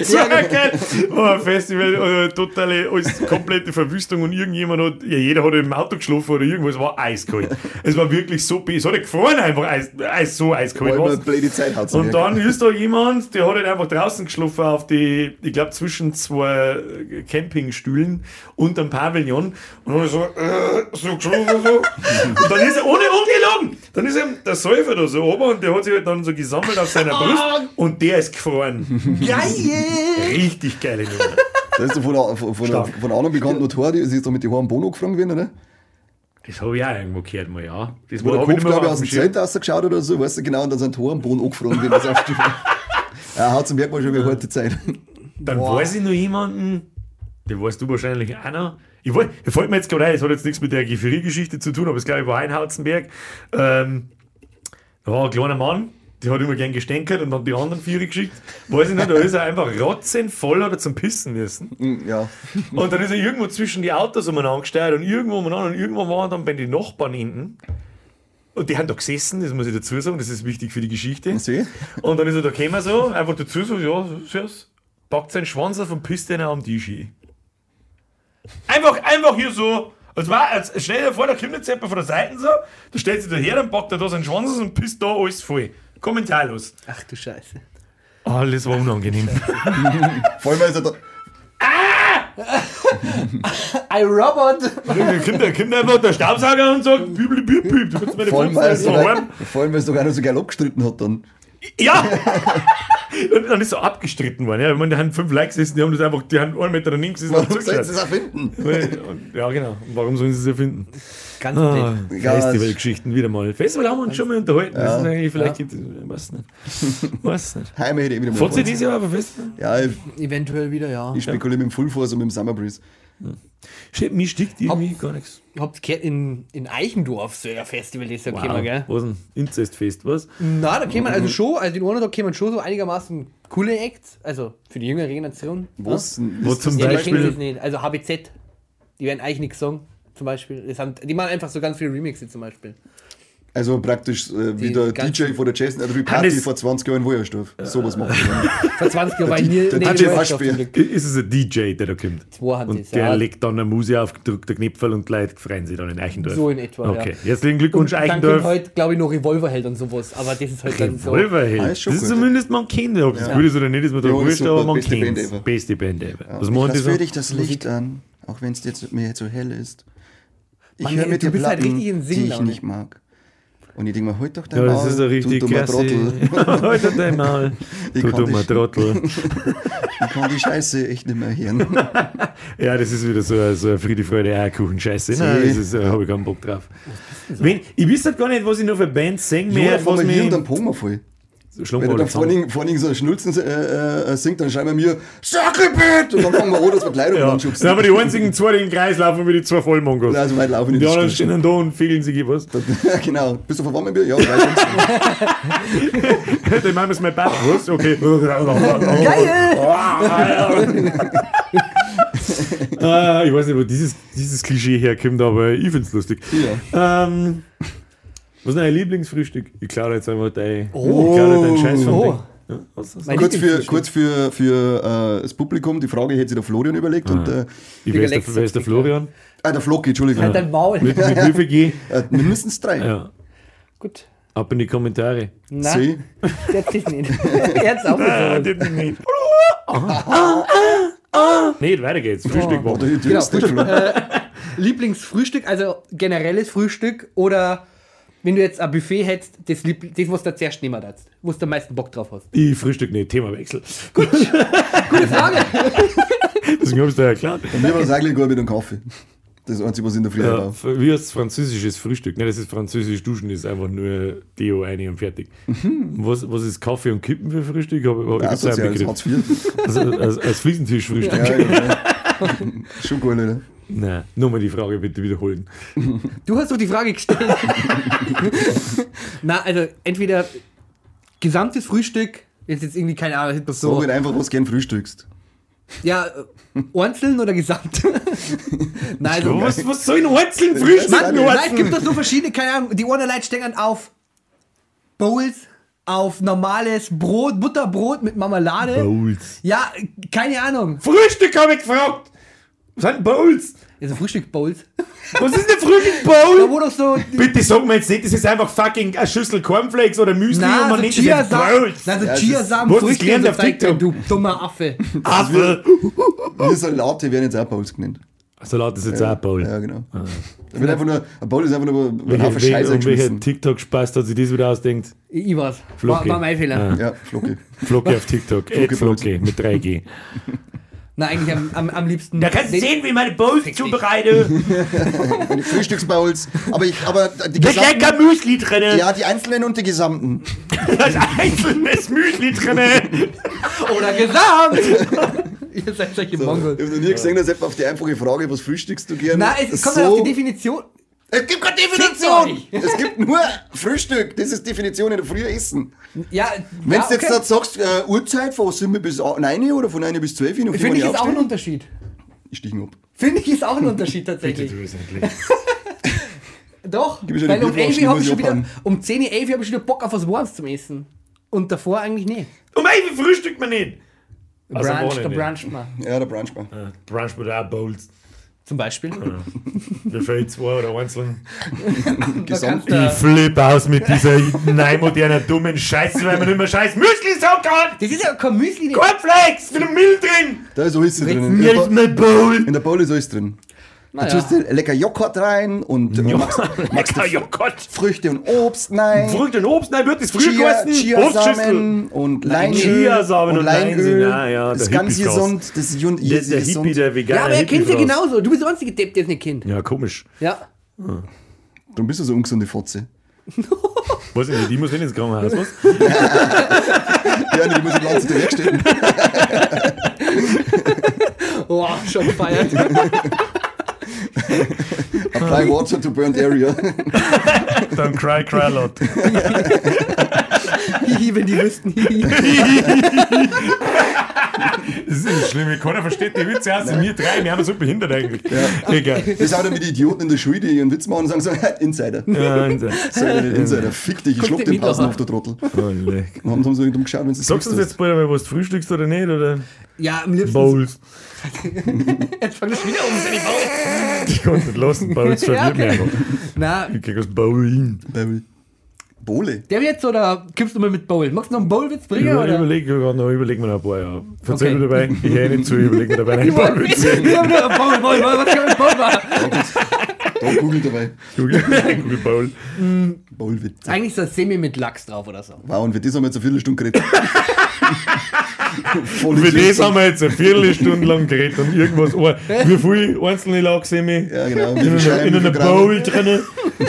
So geil. Oh, ein Festival, äh, totale, alles komplette Verwüstung und irgendjemand hat, ja, jeder hat im Auto geschlafen oder irgendwas, war eiskalt. es war wirklich so, es hat ja gefroren einfach, Eis, Eis so eiskalt. War blöde Zeit hat's Und dann ist da jemand, der hat halt einfach draußen geschlafen auf die, ich glaube, zwischen zwei Campingstühlen und einem Pavillon und hat so, äh, so geschlafen so. Und dann ist er, ohne ungelogen, dann ist ihm der Säufer da so oben und der hat sich halt dann so gesammelt auf seiner Brust und der ist gefroren. Geil! Richtig geile Nummer. Da ist von, einer- von, von, einer- Stark. von einer anderen bekannten Notar, die ist doch mit den Haaren Bono gefragt worden, oder? Das habe ich auch irgendwo gehört mal, ja. Das Wo der Kopf, glaube ich, aus dem. Zelt rausgeschaut oder so, weißt du genau, und dann sind Tor am Boden angefroren, wenn das aufsteht. Ja, hat zum Merkmal schon wie eine harte Zeit. Dann Boah. weiß ich noch jemanden, den weißt du wahrscheinlich auch noch. Ich der fällt mir jetzt gerade das hat jetzt nichts mit der Geferie-Geschichte zu tun, aber es glaube ich war Einhauzenberg. Ähm, da war ein kleiner Mann, der hat immer gern gestänkert und dann die anderen vier geschickt. Weiß ich nicht, da ist er einfach rotzenvoll oder zum Pissen müssen. Hm, Ja. Und dann ist er irgendwo zwischen die Autos umeinander gesteuert und irgendwo umeinander und irgendwo waren dann bei den Nachbarn hinten. Und die haben da gesessen, das muss ich dazu sagen, das ist wichtig für die Geschichte. Sieh? Und dann ist er da gekommen so, einfach dazu so, ja, packt seinen Schwanz auf und pisst den am Tisch hin. Einfach, einfach hier so, als war, als, stell dir vor, da kommt jetzt jemand von der Seite so, da stellt sich daher, dann packt er da seinen Schwanz und pisst da alles voll. Kommentarlos. Ach du Scheiße. Alles war unangenehm. Vor allem, weil er da. I Robot! Da kommt, da kommt einfach der Staubsauger und sagt, bübli, büb, büb, du kannst meine Vor allem, weil er es sogar noch so geil abgestritten hat dann. Ja! und dann ist so abgestritten worden. Ja, ich meine, die haben fünf Likes gesessen, die haben das einfach, die haben einen Meter daneben gesessen und Warum sollen sie das erfinden? Ja, genau. Und warum sollen sie es erfinden? Ganz Ah. Ja, Festivalgeschichten wieder mal. Festival haben wir uns schon mal unterhalten. Das ist eigentlich vielleicht, Ja. gibt es, weiß nicht. Weiß nicht. Heim hätte ich wieder mal. Fahrt ihr gefreut. dieses Jahr auf ein Festival? Ja, ich, Eventuell wieder, ja. ich spekuliere mit dem Full Force und mit dem Summer Breeze. Shit, mir stickt irgendwie gar nichts. Ihr habt gehört, in, in Eichendorf so ein Festival ist ja wow. gell? Was ein Inzestfest, was? Na, da kämen also schon, also in Ornadog kämen schon so einigermaßen coole Acts, also für die jüngere Generation. Was? Wo ist zum das Ja, Beispiel- das. Also HBZ, die werden eigentlich nichts sagen, zum Beispiel. Das haben, die machen einfach so ganz viele Remixe zum Beispiel. Also praktisch äh, wie der DJ von der Jason Adderby Party Hannes- vor 20 Jahren in Wojersdorf. Sowas machen wir. Vor 20 Jahren war ich nie, der nie DJ Waschbär. Ist es ein DJ, der da kommt? Zwei haben Und das, der ja. legt dann eine Muse auf gedrückter Knipfel und die Leute freuen sich dann in Eichendorf. So in etwa, Okay, ja. herzlichen Glückwunsch, Dann kommt Eichendorf. heute, glaube ich, noch Revolverheld und sowas, aber das ist halt dann so. Revolverheld. Ah, das ist ist zumindest, man kennt Ob es Ja. gut ist oder nicht, ist mir da Ja, wurscht, aber man kennt ever. Beste Band ever. Was ich machen die so? dich das Licht an, auch wenn es jetzt mir jetzt so hell ist. Ich höre bist halt Platten, richtig in die ich nicht mag. Und ich denke mir, halt doch dein Ja, das Maul, ist ein richtig du dummer. Trottel. Heute dein Maul. Ich Du kann dummer Trottel. Ich kann die Scheiße echt nicht mehr hören. Ja, das ist wieder so, ein- so eine Friede, Freude. Nein, Sie. das ist, äh, habe ich keinen Bock drauf. Wenn, ich weiß halt gar nicht, was ich noch für Bands singen Ja, mehr, auf was einmal hier und dann mir... pogen voll. Wenn da wir vorne, vorne so einen Schnulzen äh, äh, singt, dann schreiben wir mir Sackelbett! Und dann fangen wir an, dass wir Kleidung ja. anschubsen. Dann haben wir die einzigen zwei, die im Kreis laufen, wie die zwei Vollmongos. Ja, so weit laufen die die anderen stehen da und fehlen sich was. Ja, genau. Bist du verwandt mit mir? Ja, schon. Dann machen wir es mal Bad. Was? Okay. ah, ich weiß nicht, wo dieses, dieses Klischee herkommt, aber ich finde es lustig. Ja. Ähm, was ist dein Lieblingsfrühstück? Ich klaue jetzt einfach dein, Oh. ich klaue deinen Scheiß vom Oh. Ja, was das? Kurz für, kurz für, für äh, das Publikum, die Frage hätte sich der Florian überlegt. Und, äh, Ich wer ist, der, wer ist der Florian? ah, der Floki, Entschuldigung. Halt dein Maul. Mit, mit wie viel G? Äh, mindestens drei. Ja. Gut. Ab in die Kommentare. Na, Sie? jetzt ist nicht. Jetzt auch Ah, nicht. das nicht. Nee, weiter geht's. Frühstück Oder machen. Genau, Frühstück. Flo. Lieblingsfrühstück, also generelles Frühstück oder wenn du jetzt ein Buffet hättest, das, das was du zuerst nehmen darfst, wo du am meisten Bock drauf hast. Ich frühstück nicht, Themawechsel. Gute Frage. Deswegen hab ich dir erklärt. Bei mir war das eigentlich gut mit dem Kaffee. Das Einzige, was ich in der Früh Ja, habe. wie heißt französisches Frühstück? Nein, das ist französisch Duschen, ist einfach nur Deo eine und fertig. Was, was ist Kaffee und Kippen für Frühstück? Hab, hab, Ja, da. Also, als, als Fliesentischfrühstück. Ja, ja. Schon gut, oder? Nein, nur mal die Frage bitte wiederholen. Du hast doch die Frage gestellt. Na, also entweder gesamtes Frühstück, jetzt jetzt irgendwie keine Ahnung, etwas so. halt einfach, was gern frühstückst. Ja, einzeln oder gesamt? Nein, also, Was, was soll ein einzeln Frühstück? Mann, nur Nein, es gibt doch so verschiedene, keine Ahnung, die einen Leute stehen auf Bowls, auf normales Brot, Butterbrot mit Marmelade. Bowls. Ja, keine Ahnung. Frühstück habe ich gefragt. Was sind Bowls? Also Frühstück-Bowls. Was ist denn Da Frühstück-Bowl? wo doch so. Bitte sag mir jetzt nicht, das ist einfach fucking eine Schüssel Cornflakes oder Müsli und Na, man so nennt das jetzt Chiasamen. Bowls. Na, so Ja, es Chiasamen, das Früchte und so auf Zeug, TikTok? du dummer Affe. Apfel. Wir Salate werden jetzt auch Bowls genannt. Salat ist jetzt auch ein Bowl. Ja, genau. Da wird einfach nur, ein Bowl ist einfach nur ein Haufen Scheiße welcher, welcher geschmissen. TikTok-Spaß hat sich das wieder ausdenkt? Ich, ich weiß. War, war mein Fehler. Ja, Flocke. Flocke auf TikTok. Bowls. Flocke mit 3G. Na, eigentlich am, am, am liebsten. Da kannst du sehen, wie ich meine Bowls zubereite. Meine Frühstücksbowls. Aber ich, aber die Da ist lecker gesamten, Müsli drin. ja, die einzelnen und die gesamten. Da ist einzelnes Müsli drin. Oder gesamt! Ihr seid solche Ich Mongols. habe noch nie gesehen, dass jemand auf die einfache Frage, was frühstückst du gerne? Na, es kommt so, ja auf die Definition. Es gibt keine Definition! Es gibt nur Frühstück. Das ist Definition in der Früh essen. Ja, Wenn ja, du jetzt okay. da sagst, äh, Uhrzeit von 7 bis 9 oder von 9 bis 12, nachdem Finde ich ist auch ein Unterschied. ich ihn ab. Finde ich ist auch ein Unterschied tatsächlich. Doch, weil um Glückwunsch, 11 die habe ich schon wieder, um 10 Uhr, 11 Uhr habe ich schon wieder Bock auf was Warmes zum Essen. Und davor eigentlich nicht. Um wie frühstückt man nicht? Also Brunch, nicht. bruncht mal. Ja, der Brunchbar. Ja, Brunch mit auch Bowls. Zum Beispiel. Mir fehlt zwei oder einzeln. Gesamt. Ich flippe aus mit dieser neumodernen dummen Scheiße, weil man nicht mehr scheiß Müsli sagen kann. Das ist ja kein Müsli. nicht. Cornflakes mit einem Milch drin. Da ist alles drin. In der, Bowl. in der Bowl ist alles drin. Da Naja. tust du lecker Joghurt rein und äh, magst, magst Lecker Joghurt. Früchte und Obst rein. Frucht und Obst, nein, wird das früher Chia, gegessen? Obstschüssel. Chiasamen und Leinöl. Chiasamen und Leinöl, ja, ja, das ist der ganz gesund. Das ist ist der gesund. Hippie, der Veganer. Ja, aber er kennt ja genauso. Du bist der einzige Depp, der es nicht kennt. Ja, komisch. Ja. Darum bist du so ungesunde Fotze. Weiß ich nicht, die muss nicht ins Krankenhaus, was? Ja, nee, die muss ich die ganze Zeit herstellen. Oh, schon gefeiert. Apply water to burnt area. Dann cry, cry lot. Hihi, wenn die wüssten. Hihi. Das ist nicht schlimm, keiner versteht die Witze außer mir drei. Wir haben so behindert eigentlich. Egal. Das sind wieder die Idioten in der Schule, die ihren Witz machen und sagen so, Insider. Ja, und so. Insider, fick dich, ich schluck den Pausen auf der Trottel. Oh, leck. Und haben so dumm geschaut, wenn sie Sagst du uns jetzt bald einmal, was du frühstückst oder nicht? Oder Ja, am liebsten. Bowls? Jetzt fang ich wieder um, wenn ich baue. Ich kann nicht lassen, Bowls verwirrt mich okay. einfach. Na, Ich krieg das Bowling. Bowle. der jetzt oder kippst du mal mit Bowl? Magst du noch einen Bowlwitz bringen? Über, oder? überleg, noch, überleg mir noch ein paar, ja. Erzähl Okay. mir dabei, ich höre nicht zu, überleg mir dabei einen Bowlwitz. ich hab nur Bowl, Bowl, Bowl, was kann mit Bowl machen? Da Google dabei. Google Google Bowl. Bowlwitz. Eigentlich ist das Semi mit Lachs drauf oder so. Wow, und für das haben wir jetzt eine Viertelstunde geredet. Voll Für das haben wir jetzt eine Viertelstunde lang geredet und irgendwas. Oh, wie viel einzelne Lachsemi? Ja, genau. In einer, in einer? Bowl drin. Da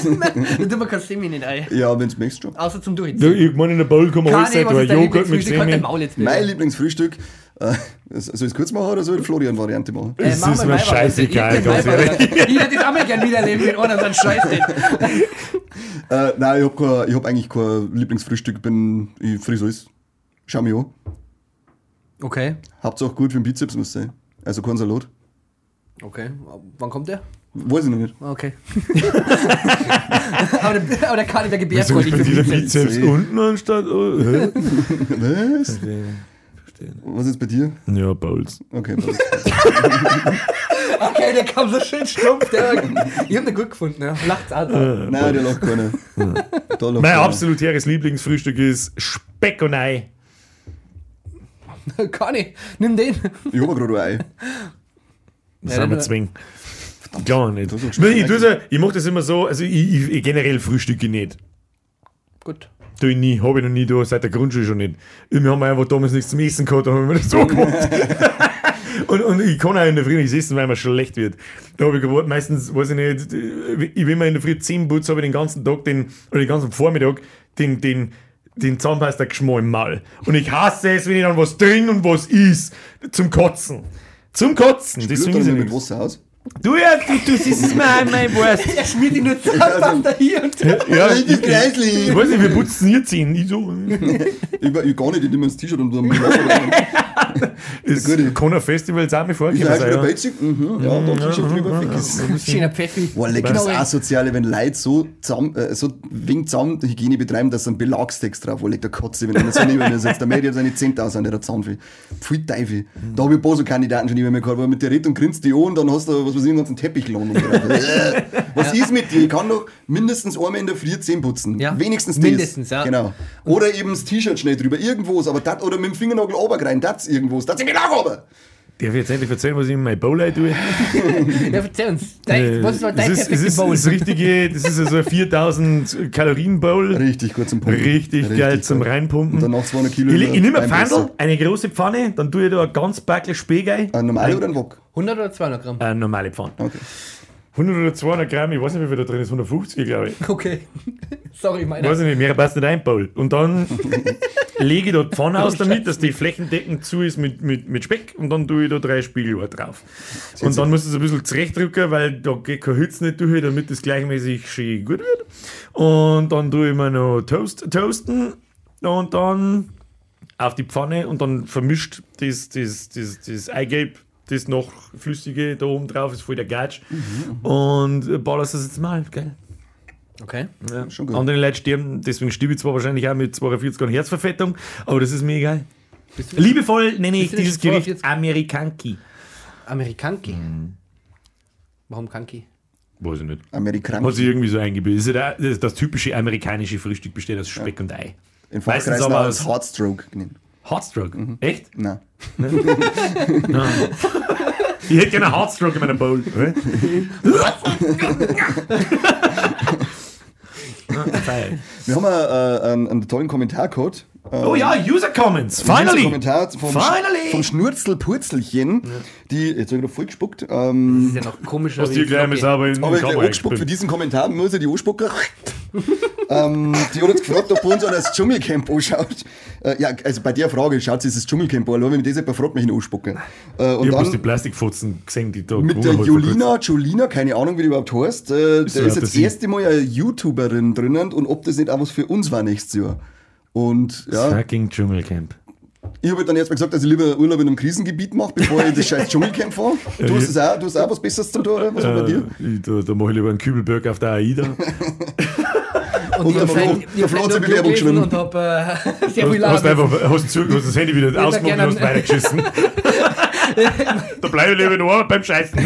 tun wir kein Semi nicht ein. Ja, wenn du möchtest schon. Außer zum Durchziehen. ich meine, in der Bowl kann man alles sein. dein Joghurt mit Semi. Mein. Lieblingsfrühstück, äh, soll ich es kurz machen oder soll ich die Florian-Variante machen? Äh, Es mach ist mir scheißegal, Ich- ganz ehrlich. Ich hätte das auch mal gern wiederleben, wenn einer so einen Scheiß hat. Äh, nein, ich hab, kein, ich hab eigentlich kein Lieblingsfrühstück. Ich bin, ich friss alles. Schau mich an. Okay. Hauptsache gut für den Bizeps muss sein. Also kein Salat. Okay. Wann kommt der? Weiß ich noch nicht. Okay. aber, der, aber der ist gebärfreundlich bei für dir der Bizeps. Unten anstatt. Oh, hä? Was? Was ist bei dir? ja, Bowls. Okay, passt. Okay, der kam so schön stumpf. Der, ich hab den gut gefunden. Ja. Lacht's auch. Nein, der lacht keiner. Da lacht Mein keiner. absolutäres Lieblingsfrühstück ist Speck und Ei. Kani, nimm den. Ich hab gerade ein Ei. Das Ja, haben wir zwingen. Klar nicht. Ist Ich, ich, ja- ich mach das immer so, also ich, ich, ich generell frühstücke nicht. Gut. Tu ich nie, habe ich noch nie da, seit der Grundschule schon nicht. Wir haben einfach damals nichts zum Essen gehabt, da haben wir das so gemacht. und, und ich kann auch in der Früh nicht essen, weil mir schlecht wird. Da habe ich gewartet, meistens, weiß ich nicht, ich, wenn man in der Früh 10 putze, habe ich den ganzen Tag, den, oder den ganzen Vormittag, den, den, den Zahnpasta-Geschmack im Maul. Und ich hasse es, wenn ich dann was drin und was ist, zum Kotzen. Zum Kotzen, Spült deswegen ist mit. Wasser aus. Du ja, du, du siehst es mir an, mein Wurst. Er schmiert ihn nur Zahnpasta hier und da. Ja, ich, die ich, Kreisli! ich weiß nicht, wir putzen hier ziehen. Ich so. Ich, ich gar nicht, ich nehme ins T-Shirt und dann ist Gute. Kona Festivals auch mit Ist vorgekommen. halt sein, wieder ja. Belzig? Mhm, ja, da T-Shirt drüber weg ist. Schöner Pfeffi. Boah, lecker das Genau. Asoziale, wenn Leute so, zusammen, äh, so wegen Zahnhygiene betreiben, dass sie einen Belagstext drauf wo legt der Kotze, wenn einer so neben mir sitzt. Der Mädel hat seine 10.000 an der Zahnfee. Pfui Teufel. Da habe ich ein paar so Kandidaten schon neben mir gehabt, wo er mit der redet und grinst die an und dann hast du, was weiß ich, einen ganzen Teppich gelohnt. was ist mit dir? Ich kann doch mindestens einmal in der Früh Zähne putzen. Ja, Wenigstens das. mindestens, ja. Genau. Oder eben das T-Shirt schnell drüber. Irgendwas, aber das, oder mit dem Fingernagel runtergrein, das irgendwas. Das ist mir auch aber. Darf ich jetzt endlich erzählen, was ich in mein Bowl tue? Ja, erzähl uns. Dein, was ist mal dein Äh, es ist, es ist, Bowl? das richtige, das ist also ein 4000 Kalorien Bowl. Richtig gut zum Pumpen. Richtig, geil zum gut. Reinpumpen. Und dann noch 200 Kilo. Ich, ich nehme ein. Pfandl, eine große Pfanne, dann tue ich da ein ganz Backel Spegei. Ein normaler oder ein Wok? 100 oder 200 Gramm? Eine normale Pfanne. Okay. 100 oder 200 Gramm, ich weiß nicht, wie viel da drin ist, 150, glaube ich. Okay. Sorry, meiner. Weiß ich nicht, mehr passt nicht ein Bowl. Und dann lege ich da die Pfanne aus damit, dass die flächendeckend zu ist mit, mit, mit Speck und dann tue ich da drei Spiegeluhr drauf. Und dann muss ich es ein bisschen zurechtdrücken, weil da geht kein Hitze nicht durch, damit das gleichmäßig schön gut wird. Und dann tue ich mir noch Toast, toasten und dann auf die Pfanne und dann vermischt das, das, das, das Eigelb, das noch flüssige da oben drauf ist, voll der Gatsch. Und ballerst das jetzt mal, geil. Okay. Ja. Schon gut. Andere Leute sterben, deswegen stirbe ich zwar wahrscheinlich auch mit 42 Grad Herzverfettung, aber das ist mir egal. Liebevoll nenne ich dieses Gericht 42? Amerikanki. Amerikanki. Mhm. Warum Kanki? Weiß ich nicht. Amerikaner. Hat sich irgendwie so eingebildet. Das, ist ja das, typische amerikanische Frühstück besteht aus Speck und Ei. In Meistens Fachkreisen aber als aus Heartstroke genannt. Heartstroke. Mhm. Echt? Nein. Ich hätte gerne einen Heartstroke in meiner Bowl. Wir haben äh, einen, einen tollen Kommentar gehabt. Äh, oh ja, User Comments. Finally. Kommentar vom, Finally. vom Schnurzelpurzelchen, die, jetzt habe ich da voll gespuckt, Das ähm, ist ja noch komischer. Hast du hier gleich mal sauber in den aber ich gleich Kamera angespuckt für diesen Kommentar, muss ich die anspucken. ähm, die hat jetzt gefragt, ob bei uns einer das Dschungelcamp anschaut. Äh, ja, also bei der Frage, schaut sie das Dschungelcamp an, wenn mich das jemand fragt, mich ihn anspucken. Äh, und Ich habe die Plastikfotzen gesehen, die da mit der kurzem. Julina, Julina, keine Ahnung, wie die überhaupt heißt, äh, da ist jetzt das erste Mal eine YouTuberin drinnen und ob das nicht auch was für uns war nächstes Jahr. Und ja, Fucking Dschungelcamp. ich habe dann erstmal gesagt, dass ich lieber Urlaub in einem Krisengebiet mache, bevor ich in das scheiß Dschungelcamp fahre. Du hast es auch, du hast auch was Besseres zum tun, oder? Was war bei dir? Äh, ich, da, da mache ich lieber einen Kübelberg auf der AIDA. Und Und ich der habe Flo- vielleicht- der ich hab Flo hat vielleicht seine nur Bewerbung geschrieben. und habe äh, sehr viel Du hast Arbeit. einfach hast, zu, hast das Handy wieder ausgemacht und hast weitergeschissen. da bleibe ich lieber Arbeit beim Scheißen.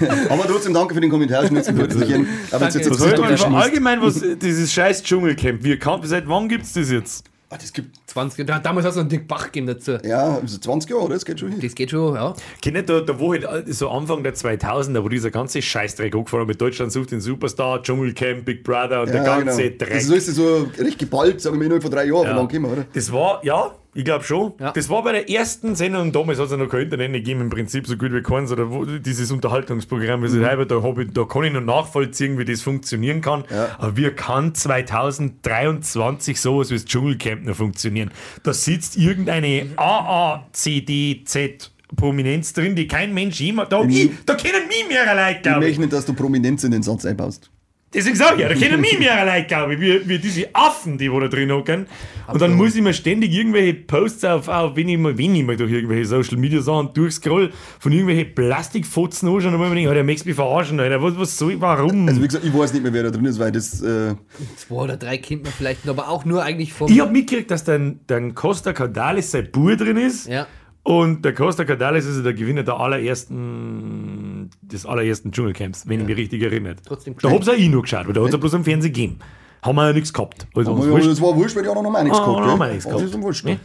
Aber trotzdem danke für den Kommentar, Schnitzelpürzelchen. Aber jetzt, jetzt, einfach jetzt, allgemein, was dieses scheiß Dschungelcamp, wie kann, seit wann gibt's das jetzt? ah, das gibt 20. Da, damals hast du einen Dick Bach gegeben dazu. ja also 20 Jahre, oder? Das geht schon hin. Das geht schon, ja. Kennt ihr da, da wo halt so Anfang der 2000er, wo dieser ganze Scheißdreck angefangen hat mit Deutschland sucht den Superstar, Dschungelcamp, Big Brother und der ganze genau. Dreck. Also so ist es so recht geballt, sagen wir innerhalb von drei Jahren, Ja. ja. lang gehen wir, oder? Das war, ja, ich glaube schon. Ja. Das war bei der ersten Sendung damals hat es ja noch kein Internet gegeben, im Prinzip so gut wie keins, oder wo, dieses Unterhaltungsprogramm, wie mhm. da, hab ich, da kann ich noch nachvollziehen, wie das funktionieren kann. Ja. Aber wie kann 2023 sowas wie das Dschungelcamp noch funktionieren? Da sitzt irgendeine AACDZ Prominenz drin, die kein Mensch jemand da, ich, da kennen mich mehrere Leute, Ich ich. möchte nicht, dass du Prominenz in den Satz einbaust. Deswegen sag ich ja, da kennen mich mehrere Leute, glaube ich, wie, wie diese Affen, die wo da drin hocken. Und dann muss ich mir ständig irgendwelche Posts auf, auf wenn, ich mal, wenn ich mal durch irgendwelche Social Media Sachen durchscroll, von irgendwelchen Plastikfotzen anschauen und dann denke ich, Alter, möchtest du mich verarschen, Alter, was, was soll ich, warum? Also wie gesagt, ich weiß nicht mehr, wer da drin ist, weil das, äh, Zwei oder drei kennt man vielleicht, aber auch nur eigentlich vom. ich hab mitgekriegt, dass dann, dann Costa Cordalis sein Bub drin ist. Ja. Und der Costa Cordalis ist ja der Gewinner der allerersten, des allerersten Dschungelcamps, wenn ich mich richtig erinnere. Trotzdem Da hab's auch ich noch geschaut, weil da hat's ja bloß am Fernsehen gegeben. Haben wir ja nichts gehabt. Also ja, wurscht. das war wurscht, weil die auch noch mal nichts Ah, gehabt mal nichts Aber Das gehabt. ist wurscht. Ne?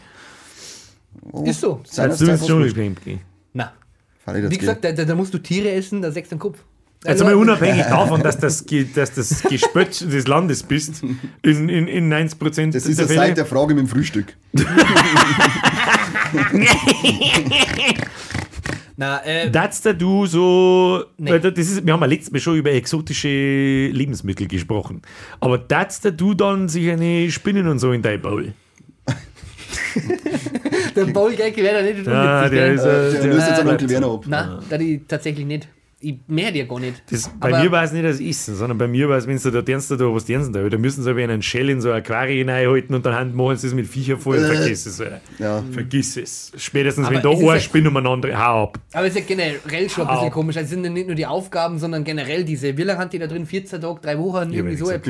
Ist so. Als du ins. Dschungelcamp. Freilich, das Wie gesagt, da, da, musst du Tiere essen, da sägst du den Kopf. Also, einmal unabhängig davon, dass das, dass das Gespött des Landes bist, in, in, in 90% Das ist der ja seit der Frage mit dem Frühstück. Na, äh, Das da du so. Nee. weil Das ist, wir haben ja letztes Mal schon über exotische Lebensmittel gesprochen. Aber das da du dann sich eine Spinnen und so in dein Bowl. der Bowl-Gag wäre da nicht Ja, unwitzig, der gell? ist. Äh, Äh, der der löst jetzt am bleibt Onkel. Werner ab. Na, da die tatsächlich nicht. Ich mehr dir gar nicht. Das, bei Aber- mir war es nicht das Essen, sondern bei mir war es, wenn du da du da was du da, da müssen sie aber in einen Shell in so ein Aquarium reinhalten und dann machen sie es mit Viecher voll. Vergiss es, Alter. Ja. Vergiss es. Spätestens, Aber wenn da es ist ein ja- Spinn umeinander, hau ab. Aber es ist ja generell schon ein bisschen komisch. Also es sind ja nicht nur die Aufgaben, sondern generell diese, wie lange hat die da drin? 14 Tage, drei Wochen, irgendwie wie so. Ich.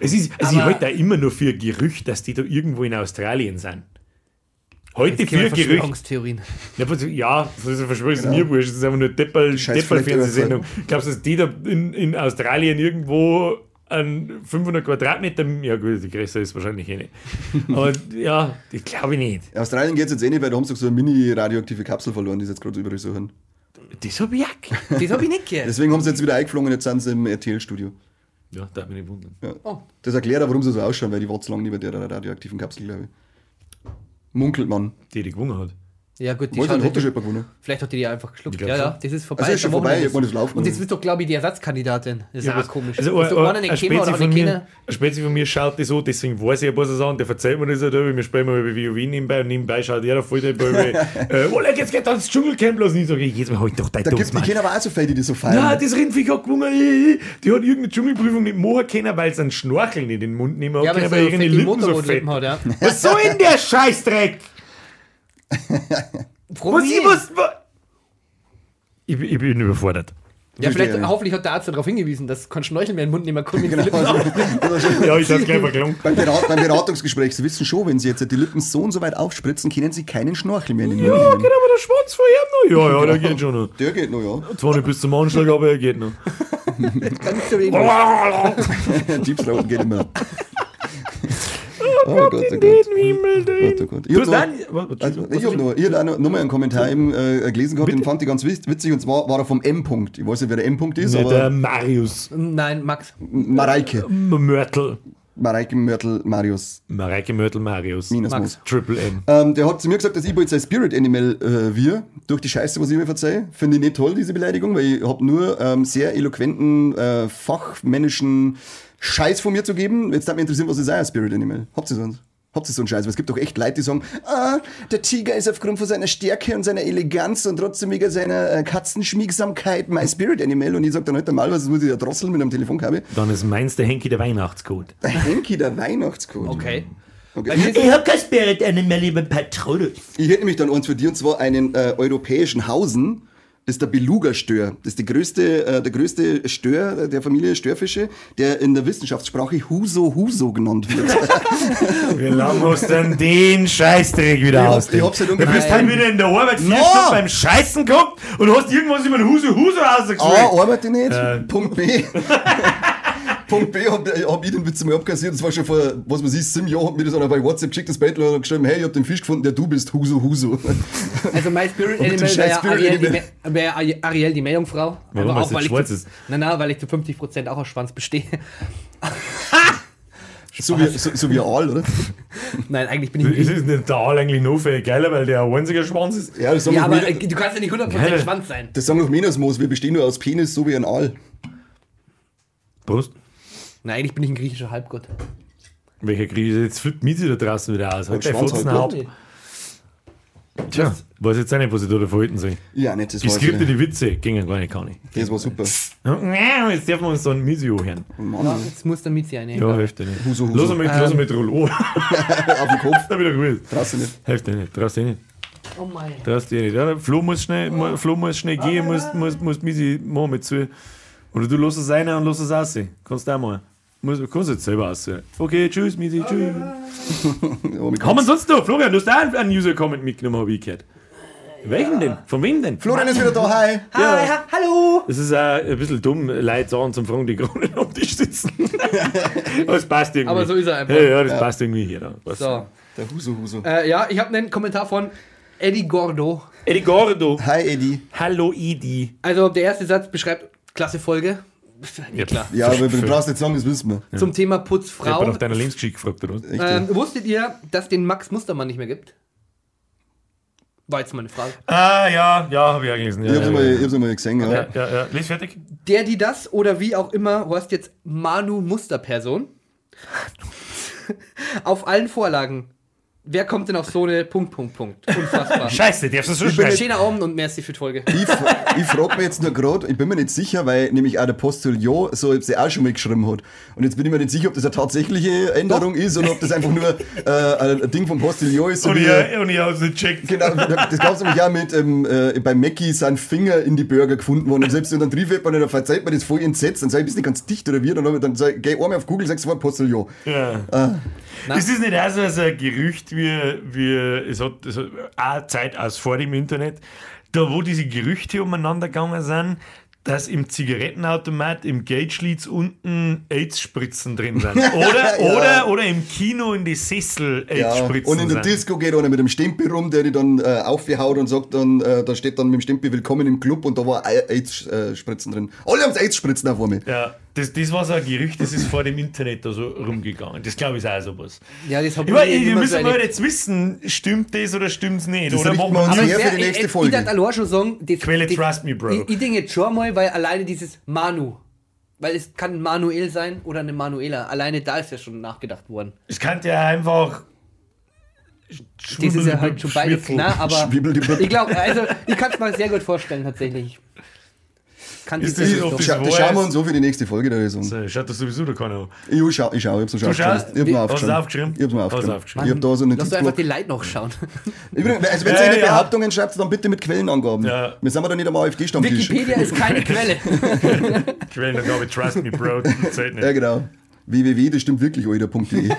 Es ist, also ich Aber- halte da immer nur für ein Gerücht, dass die da irgendwo in Australien sind. Heute für wir ein Gerücht. Verschwörungstheorien. Ja, das ist ein Verschwörung, das ist mir wurscht. Das ist einfach nur Deppel, Scheiß Deppel-Fernsehsendung. Glaubst du, dass die da in, in Australien irgendwo an 500 Quadratmeter, ja gut, die größer ist wahrscheinlich eh nicht. Aber ja, ich glaube nicht. In Australien geht es jetzt eh nicht, weil da haben sie doch so eine mini-radioaktive Kapsel verloren, die sie jetzt gerade überall suchen. Das hab ich auch. Das habe ich nicht gehört. Deswegen haben sie jetzt wieder eingeflogen und jetzt sind sie im RTL-Studio. Ja, darf mich nicht wundern. Ja. Oh. Das erklärt auch, warum sie so ausschauen, weil die warten so lange nicht bei der radioaktiven Kapsel, glaube ich. Munkelt man. Die, die gewonnen hat. Ja, gut, die nicht, hat halt, schon gewonnen? Vielleicht hat die die einfach geschluckt. Ja, ja, das ist vorbei. Also ist schon vorbei, ich das laufen Und jetzt bist doch, glaube ich, die Ersatzkandidatin. Das ist Ja, auch was- komisch. Also, Ist doch ein, einer ein, nicht ein, kennen oder Spezi von nicht mir, kennen. ein Spezi von mir schaut das so, deswegen weiß ich ein paar Sachen, der erzählt mir das ja da, wir sprechen mal über WoW nebenbei und nebenbei schaut er da voll dabei, äh, oh, jetzt geht ans Dschungelcamp los und ich sage, jetzt mal halt doch dein Da gibt die Mann. kennen aber auch so Fälle, die das so feiern. Ja, das Rindviech hat gewonnen. äh, Die hat irgendeine Dschungelprüfung nicht machen können, weil sie einen Schnorchel nicht in den Mund nehmen Ja, hat es weil ihre ein Lippen so fett. hat, ja. Was soll denn der Scheißdreck? Was ich muss... Ich, bin- ich bin überfordert. Ja, vielleicht, ich. hoffentlich hat der Arzt darauf hingewiesen, dass kein Schnorchel mehr in den Mund nehmen kann. Genau. Also, Ja, ich hab's gleich verklungen. beim, Berat, beim Beratungsgespräch, Sie wissen schon, wenn Sie jetzt die Lippen so und so weit aufspritzen, können Sie keinen Schnorchel mehr in den Mund Ja, nehmen. genau, aber der Schwanz ihm noch. Ja, ja, der geht schon noch. Der geht noch, ja. Zwar nicht bis zum Anschlag, aber er geht noch. Ganz so wenig. Deep Throat geht immer. Oh Gott, oh Gott. Gott, oh Gott. Ich hab Du noch- hast dann- Also, ich habe noch, ich hab noch, noch mal einen Kommentar eben, äh, gelesen gehabt, den fand ich ganz witzig, und zwar war er vom M-Punkt. Ich weiß nicht, wer der M-Punkt ist, der aber Marius Nein, Max. Mareike. Mörtel. Mareike Mörtel Marius. Mareike Mörtel Marius. Minus Max. Triple M. Ähm, der hat zu mir gesagt, dass ich bald sein Spirit Animal äh, wir, durch die Scheiße, was ich mir verzeihe. Finde ich nicht toll, diese Beleidigung, weil ich habe nur ähm, sehr eloquenten, äh, fachmännischen Scheiß von mir zu geben. Jetzt darf mich interessieren, was ist euer Spirit Animal? Habt ihr sonst? Habt ihr so einen Scheiß? Weil es gibt doch echt Leute, die sagen, ah, der Tiger ist aufgrund von seiner Stärke und seiner Eleganz und trotzdem wegen seiner äh, Katzenschmiegsamkeit mein Spirit Animal. Und ich sag dann halt mal, was muss ich ja drosseln mit einem Telefonkabel? Dann ist meins der Henki der Weihnachtscode. Der Henki, der Weihnachtscode. Okay. okay. Ich hab kein Spirit Animal, lieber Patronus. Ich hätte nämlich dann eins für dich, und zwar einen äh, europäischen Hausen. Das ist der Beluga-Stör. Das ist die größte, äh, der größte Stör der Familie Störfische, der in der Wissenschaftssprache Huso Huso genannt wird. Wie lange hast du denn den Scheißdreck wieder aus? ich hab's Du bist halt wieder in der Arbeit vier No. Stunden beim Scheißen gehabt und hast irgendwas über den Huse Huse rausgeschrieben. A, arbeite nicht. Äh. Punkt B. Punkt B, hab, hab ich den Witz mal abkassiert. Das war schon vor, was weiß ich, sieben Jahren, hat mir das einer bei WhatsApp geschickt, das Battle und geschrieben, hey, ich hab den Fisch gefunden, der du bist, Huso Huso. Also mein Spirit Animal wäre Ariel, die Animal. Wär Ari- Ariel die Meerjungfrau. Warum, Aber auch, nicht weil ich schwarz zu, ist? Na, na, weil ich zu 50% auch aus Schwanz bestehe. so, wie, so, so wie ein Aal, oder? Nein, eigentlich bin ich ist nicht der Aal eigentlich noch viel geiler, weil der ein einziger Schwanz ist. Ja, das sagen Ja, aber äh, du kannst ja nicht 100% Geil. Schwanz sein. das sagen doch Menasmos, wir bestehen nur aus Penis, so wie ein Aal. Prost. Nein, eigentlich bin ich ein griechischer Halbgott. Welcher Krise? Jetzt flippt Miezi da draußen wieder aus. Ein dein Schwanz Fotzen. Tja, weiß jetzt auch nicht, was ich da verhalten soll. Ja, nicht, das war, Geskriptete Witze gingen gar nicht, kann ich. das war super. Jetzt dürfen wir uns da ein Misio hören. Mann, Jetzt muss der Mizi eine. Ja, Hälfte nicht. Huso, Huso. Lass ihn mit, lass ihn Ähm. mit Rollo. auf den Kopf, Da wieder gut. traust du nicht. Hälfte nicht, traust dich nicht. Oh mein. Traust dich nicht. Ja, der Flo muss schnell, mu- Flo muss schnell gehen, muss, muss, muss Misi machen mit zu. Oder du lässt es rein und lässt es aussehen. Kannst du auch mal. Muss, kannst jetzt selber aussehen. Okay, tschüss, Misi, tschüss. Ja, mit Haben wir sonst noch? Florian, du hast auch einen User-Comment mitgenommen, habe ich gehört. Welchen denn? Von wem denn? Florian ist wieder da, hi. Hi, ha, hallo! Das ist auch ein bisschen dumm, Leute sagen zum Fragen, die gerade am Tisch sitzen. Aber es passt irgendwie. Aber so ist er einfach. Ja, ja das passt irgendwie hier. Da. Was? So. Der Huso Huso. Äh, ja, ich habe einen Kommentar von Eddie Gordo. Eddie Gordo. Hi, Eddie. Hallo, Idi. Also der erste Satz beschreibt klasse Folge. Ja, klar. Ja, aber du brauchst nicht sagen, das wissen wir. Zum Thema Ich hab Putzfrau. nach deiner Lebensgeschichte gefragt, oder? was? Echt, ja. Ähm, wusstet ihr, dass den Max Mustermann nicht mehr gibt? War jetzt meine Frage. Ah, ja, ja, habe ich auch gelesen. Ja, Ich hab's ja, mal, ja. ich hab's mal gesehen, ja. Ja, ja, ja. Lies fertig. Der, die das oder wie auch immer, heißt jetzt Manu Musterperson. Auf allen Vorlagen Wer kommt denn auf so eine Punkt, Punkt, Punkt? Unfassbar. Scheiße, darfst du so Ich bin schreiben? Schöner Abend und merci für die Folge. Ich, fra- ich frage mich jetzt nur gerade, ich bin mir nicht sicher, weil nämlich auch der Postillon so jetzt auch schon mal geschrieben hat. Und jetzt bin ich mir nicht sicher, ob das eine tatsächliche Änderung ist oder ob das einfach nur äh, ein Ding vom Postillon ist. So Und wie, ich, und ich hab's nicht gecheckt. Genau, das gab es nämlich auch mit, ähm, äh, bei Mackie sind Finger in die Burger gefunden worden. Und selbst wenn dann Brief wird, man dann verzeiht man das voll entsetzt. Dann sag ich, bist nicht ganz dicht oder wie? Dann, dann sag, ich, geh einmal auf Google, sagst sofort Postillon. Ja. Ist das nicht auch so so ein Gerücht, wie, wie es hat, es hat auch Zeit aus vor dem Internet, da wo diese Gerüchte umeinander gegangen sind, dass im Zigarettenautomat im Gage-Leads unten AIDS-Spritzen drin sind. Oder, oder, oder im Kino in die Sessel Ja, AIDS-Spritzen und in der. Disco geht einer mit dem Stempel rum, der die dann äh, aufhaut und sagt dann, äh, da steht dann mit dem Stempel Willkommen im Club und da war AIDS-Spritzen drin. Alle haben AIDS-Spritzen vor mir. Ja, das, das war so ein Gerücht, das ist vor dem Internet da so rumgegangen. Das glaube ich ist auch sowas. Ja, das hab Ich meine, wir müssen so mal jetzt wissen, stimmt das oder stimmt es nicht? Das oder machen wir uns her für die nächste ich, Folge. Ich darf allein schon sagen, das, Quelle das, trust me, bro. Ich, ich denke jetzt schon mal, weil alleine dieses Manu, weil es kann Manuel sein oder eine Manuela. Alleine da ist ja schon nachgedacht worden. Es könnte ja einfach. Das ist ja halt schon beides klar, aber ich glaube, also ich kann es mir sehr gut vorstellen tatsächlich. Kann Ist das das doch- das schauen wir uns so für die nächste Folge der Saison. So, Schaut das sowieso da keiner an. Ich schau, ich schau, ich hab's mir schon Du schaust? aufgeschrieben. Ich hab's mir Hast du aufgeschrieben. aufgeschrieben? Ich hab's mir Hast du aufgeschrieben. aufgeschrieben? Ich hab da so einen Lass doch einfach die. Leute nachschauen. Übrigens, also wenn Ja, ihr eine ja. Behauptungen schreibt, dann bitte mit Quellenangaben. Ja. Wir sind wir da nicht am AfD-Stammtisch. Wikipedia ist keine Quelle. Quellenangabe, trust me, bro. zählt Ja, nicht. genau. www, das stimmt wirklich, alter.de.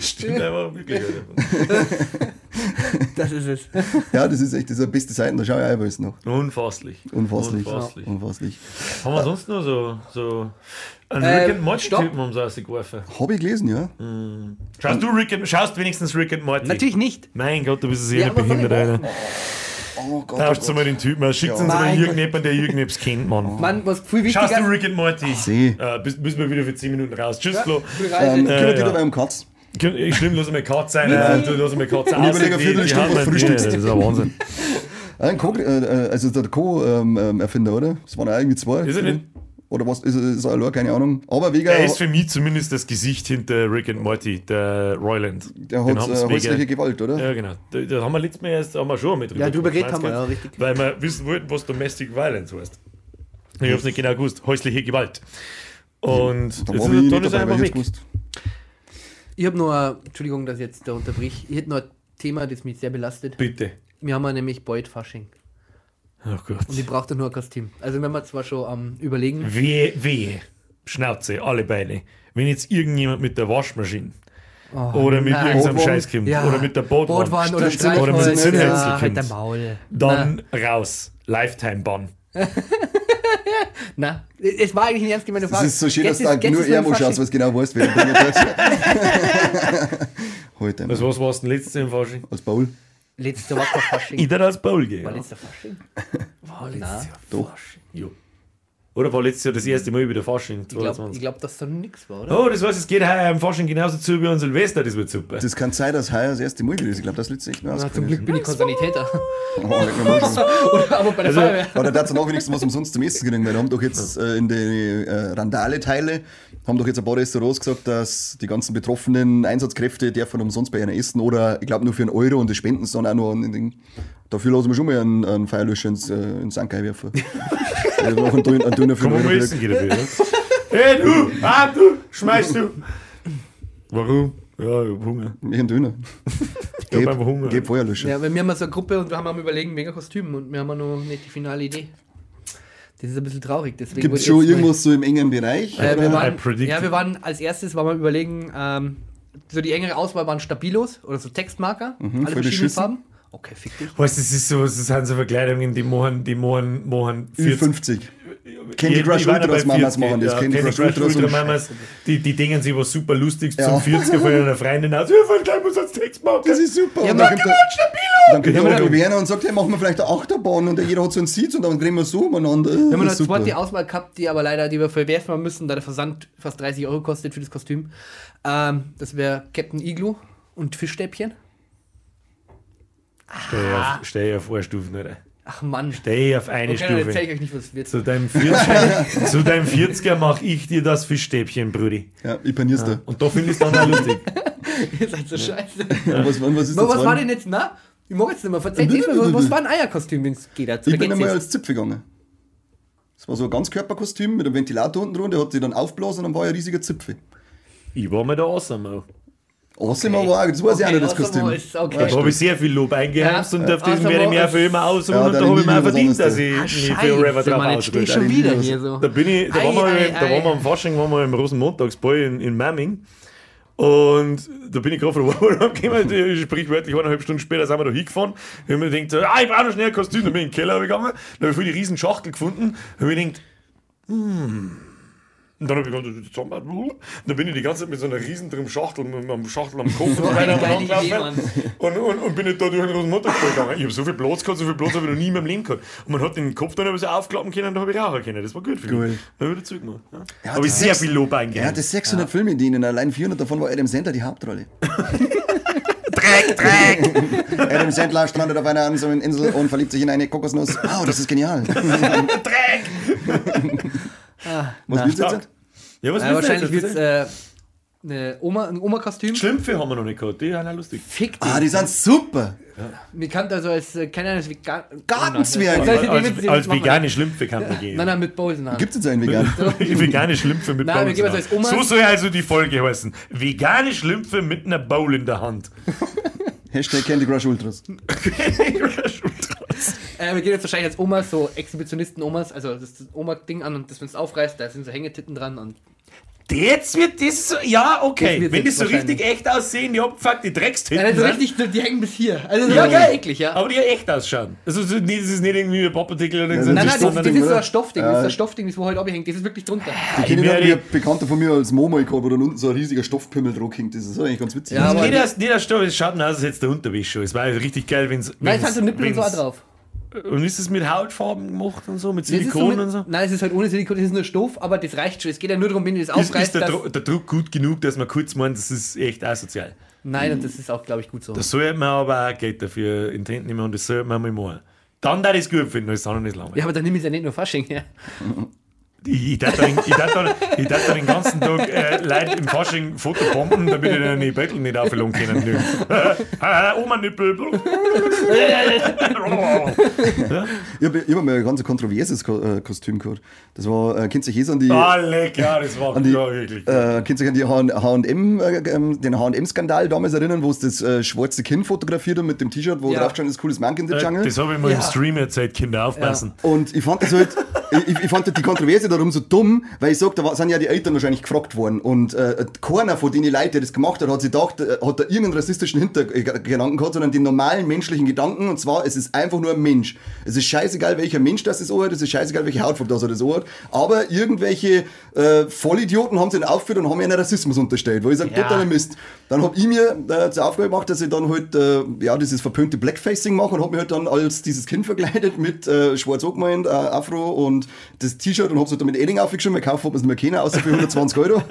Stimmt einfach wirklich. Alter. Das ist es. Ja, das ist echt, das ist eine beste Seite, da schaue ich auch alles noch. Unfasslich. Unfasslich. Unfasslich. Unfasslich. Haben wir sonst noch so, so einen Äh, Rick and Morty stopp. Typen um so rausgeworfen? Hab ich gelesen, ja. Schaust du Rick and, schaust wenigstens Rick and Morty? Natürlich nicht. Mein Gott, du bist sehr Ja, ja, behindert, Alter. Oh Gott. Tauscht oh mal den Typen aus, schickt Ja. uns mal Mein irgendjemand, der irgendetwas kennt, Mann. Mann, was viel Schaust wichtiger du Rick and Morty? Seh. Äh, bis, müssen wir wieder für 10 Minuten raus. Tschüss, Flo. Reise. Ähm, Äh, kümmert ja. dich dabei um Katz. Ich schlimm, lass mal Katze sein. Äh, du lass mal Katze Und überleg eine Viertelstunde, was frühstückst. Das ist ein Wahnsinn. Ein Co, äh, äh, also der Co-Erfinder, oder? Das waren ja irgendwie zwei. Ist er nicht? Oder was? Ist, er- ist er allein? Keine Ahnung. Aber wegen, Er ist für mich zumindest das Gesicht hinter Rick and Morty, der Royland. der hat äh, häusliche Gewalt, oder? Ja, genau. Da, da haben wir letztes Mal erst haben wir schon mit Ja, drüber geredet haben wir, ja, richtig. Weil wir wissen wollten, was Domestic Violence heißt. Ich hab's nicht genau gewusst. Häusliche Gewalt. Und Da jetzt war ist, ich dann nicht ist er dabei, einfach weg. gewusst. Ich habe noch, ein- Entschuldigung, dass ich jetzt da unterbrich. Ich hätte noch ein Thema, das mich sehr belastet. Bitte. Wir haben ja nämlich bald Fasching. Oh Gott. Und ich brauche nur ein Kostüm. Also wenn wir zwar schon am überlegen. Wehe, wehe. Schnauze, alle beide. Wenn jetzt irgendjemand mit der Waschmaschine oder mit Oh, nein. irgendeinem Bootwagen. Scheiß kommt oder mit der Bootwand, Bootwand oder oder mit dem. Zündhölzl Ja, halt der kommt, Maul. dann raus. Lifetime-Ban. Na, es war eigentlich eine ernst gemeinte Frage. ist so schön, dass du nur Fasching. schaust, was genau weißt, wer tut. Heute. Also was warst du denn letztes Jahr im Fasching? Als Paul. Letztes Jahr war kein Fasching. Ich darf als Paul gehen. War letzter Fasching? War letztes Na, Jahr Doch. Fasching. Jo. Oder war letztes Jahr das erste Mal wieder Fasching? Ich glaube, 22? glaub, dass da nichts war, oder? Oh, das weiß, es geht heuer am Fasching genauso zu wie an Silvester, das wird super. Das kann sein, dass heuer das erste Mal wieder ist. Ich glaube, das letzte echt mehr Na, zum Glück bin ich kein Sanitäter. Oh, oder aber bei der Also- Feuerwehr. Aber da darf auch wenigstens was umsonst zum Essen kriegen, weil haben doch jetzt äh, in den äh, Randale-Teile haben doch jetzt ein paar Restaurants gesagt, dass die ganzen betroffenen Einsatzkräfte dürfen umsonst bei ihnen essen oder ich glaube nur für einen Euro und das spenden sie dann auch noch an den Ding. Dafür lassen wir schon mal einen, einen Feierlöscher ins, äh, ins Ankai werfen. also noch einen, Dön- einen Döner für Euro essen gehen dafür, oder? Hey du, ah du, schmeißt du. Warum? Ja, ich hab Hunger. Ich einen Döner. Ich hab einfach Hunger. Gib Feuerlöscher. Ja, weil wir haben so eine Gruppe und wir haben am überlegen, mega Kostüm und wir haben noch nicht die finale Idee. Das ist ein bisschen traurig. Deswegen Gibt es schon irgendwas so im engen Bereich? Äh, wir waren, ja, wir waren als erstes waren wir überlegen, ähm, so die engere Auswahl waren Stabilos oder so Textmarker, alle voll verschiedene beschissen. Farben. Okay, fick dich. Weißt du, das ist so, das sind so Verkleidungen, die machen, die machen, machen 50. Candy Crush Ultras Mamas 40, machen das. Ja, Candy Crush Ultras Ultra und Mamas, die, die denken sich was super Lustiges Ja. zum 40er von einer Freundin aus. Ja, von gleich muss als Text machen. Das ist super. Ja, und dann kommt der, dann kommt der Onkel Werner und sagt, hey, machen wir vielleicht eine Achterbahn und jeder hat so einen Sitz und dann drehen wir so umeinander. Wir haben eine zweite Auswahl gehabt, die aber leider, die wir verwerfen haben müssen, da der Versand fast 30 Euro kostet für das Kostüm. Ähm, das wäre Captain Igloo und Fischstäbchen. Steh auf, steh auf eine Stufe, oder? Ach Mann. Steh auf eine Okay, Stufe. ich euch nicht, was es wird. Zu deinem 40er, zu deinem 40er mach ich dir das Fischstäbchen, Brudi. Ja, ich panier's da. Und da finde ich es dann auch lustig. Ihr seid so scheiße. Und was, was ist Was, war denn jetzt, na? Ich mag jetzt nicht mehr. Verzeiht jetzt mal, was, was war ein Eierkostüm, wenn es geht? Oder Ich bin einmal jetzt? als Zipfel gegangen. Das war so ein Ganzkörperkostüm mit einem Ventilator unten drunter, der hat sich dann aufblasen und dann war ein riesiger Zipfel. Ich war mal da awesome. Awesome aber auch, das weiß ich auch Okay, nicht, das Kostüm. ist okay. Da habe ich sehr viel Lob eingeheimst Ja, und werde ich mir ist- für immer ausruhen Ja, und da da habe ich mir auch verdient, dass ich Ah, mich für Forever Scheiße, drauf ausruhe. schon wieder hier so. Da bin ich, da Ei, waren wir, ei, da ei. waren wir am Fasching, waren wir im Rosenmontagsball in, in Mamming. Und da bin ich gerade von der Arbeit gekommen, sprichwörtlich eineinhalb Stunden später sind wir da hingefahren. Ich habe mir gedacht, ah, ich brauche noch schnell ein Kostüm, dann bin ich in den Keller gegangen, dann habe ich voll die riesen Schachtel gefunden, habe mir gedacht, hm. Und dann habe ich und dann bin ich die ganze Zeit mit so einer riesen drin Schachtel, mit einem Schachtel am Kopf und so weiter und, und, und bin nicht da durch den Rosenmontagsball gegangen. Ich habe so viel Platz gehabt, so viel Platz habe ich noch nie in meinem Leben gehabt. Und man hat den Kopf dann ein bisschen aufklappen können, da habe ich rauchen können. Das war gut für mich. Cool. Dann habe ich wieder zugemacht. Ja. Ja, habe ich sehr viel Lob Er eingehängt. hatte 600 Filme in denen, allein 400 davon war Adam Sandler die Hauptrolle. Dreck, Dreck, Adam Sandler strandet auf einer einsamen Insel und verliebt sich in eine Kokosnuss. Wow, das ist genial. Dreck. Was willst du jetzt? Ja, was Ja, du wahrscheinlich jetzt? wird es äh, eine Oma, ein Oma-Kostüm. Schlümpfe haben wir noch nicht gehabt, die sind auch lustig. Fick dich. Ah, die sind super. Bekannt also als, äh, keine Ahnung, als Vegan. Gartenzwerge. Die Als, als machen? vegane Schlümpfe kann man gehen. Nein, nein, mit Bowsen an. Gibt es jetzt einen vegan? vegane Schlümpfe mit Nein, Bowl wir geben in es der als Hand. Oma- So soll also die Folge heißen. Vegane Schlümpfe mit einer Bowl in der Hand. Hashtag Candy Crush Ultras. Äh, wir gehen jetzt wahrscheinlich als Omas, so Exhibitionisten-Omas, also das, das Oma-Ding an und das, wenn es aufreißt, da sind so Hängetitten dran und. Jetzt wird das so, ja, okay. Das Wenn jetzt das so richtig echt aussehen, die abgefuckte Dreckstitten. Also sind, richtig, die hängen bis hier. Also das Ja, ja. eklig, ja. aber die ja echt ausschauen. Also das ist nicht irgendwie ein Papartikel oder Ja, so. Nein, nein, das, das Stoffding, ist so ein Stoffding, das ist Ja. ein Stoffding, das wo heute abhängt, das ist wirklich drunter. Die kenne ich mir noch, wie die- ein Bekannter von mir als Momo gehabt, wo dann unten so ein riesiger Stoffpimmel drauf hängt. Das ist eigentlich ganz witzig. Ja, aber- Nee, das, nee, das Stoff, es schaut nur aus, als hätte es der Unterwäsche. Es war richtig geil, wenn es. Nein, es hat so Nippel und so auch drauf. Und ist es mit Hautfarben gemacht und so, mit ist Silikon mit- und so? Nein, es ist halt ohne Silikon, das ist nur Stoff, aber das reicht schon. Es geht ja nur darum, wenn du das Ist, ist aufreißt. der, der Druck gut genug, dass man kurz meint, das ist echt asozial? Nein, und das ist auch, glaube ich, gut so. Das sollte man aber auch Geld dafür in die Hand nehmen und das sollte man mal machen. Dann da ich es gut finden, das andere nicht lange. ja, aber dann nimm ich es ja nicht nur Fasching her. Ich, ich darf da den, da den ganzen Tag äh, Leute im Fasching Fotobomben, damit ich dann die Böttel nicht aufladen können. Nö. Ah, Oma Nippel. Ich habe ich hab mal ein ganz kontroverses Ko äh, Kostüm gehabt. Das war, äh, kennt sich eh so an die, Ah, lecker, das war an die, ja, wirklich. äh, könnt ihr euch an die H&M, äh, ähm, den H&M-Skandal damals erinnern, wo es das äh, schwarze Kind fotografiert haben mit dem T-Shirt, wo Ja. drauf stand, ist cooles Monkey in the Jungle. Äh, Das habe ich mal im Ja. Stream erzählt, Kinder aufpassen. Und ich fand das halt, ich, ich fand die Kontroverse darum so dumm, weil ich sag, da sind ja die Eltern wahrscheinlich gefragt worden. Und äh, keiner von denen Leuten, der das gemacht hat, hat sich gedacht, äh, hat da irgendeinen rassistischen Hintergedanken gehabt, sondern den normalen menschlichen Gedanken. Und zwar, es ist einfach nur ein Mensch. Es ist scheißegal, welcher Mensch das ist, hat, es ist scheißegal, welche Hautfarbe das das hat. Aber irgendwelche äh, Vollidioten haben dann aufgeführt und haben mir einen Rassismus unterstellt, wo ich sage, Ja. totaler Mist. Dann hab ich mir äh, zur Aufgabe gemacht, dass ich dann halt äh, ja, dieses verpönte Blackfacing mache und hab mich halt dann als dieses Kind verkleidet mit äh, schwarz angemalt, äh, Afro und das T-Shirt und hab's halt dann mit Edding aufgeschrieben, weil kaufen hat man es nicht mehr kennen, außer für 120 Euro.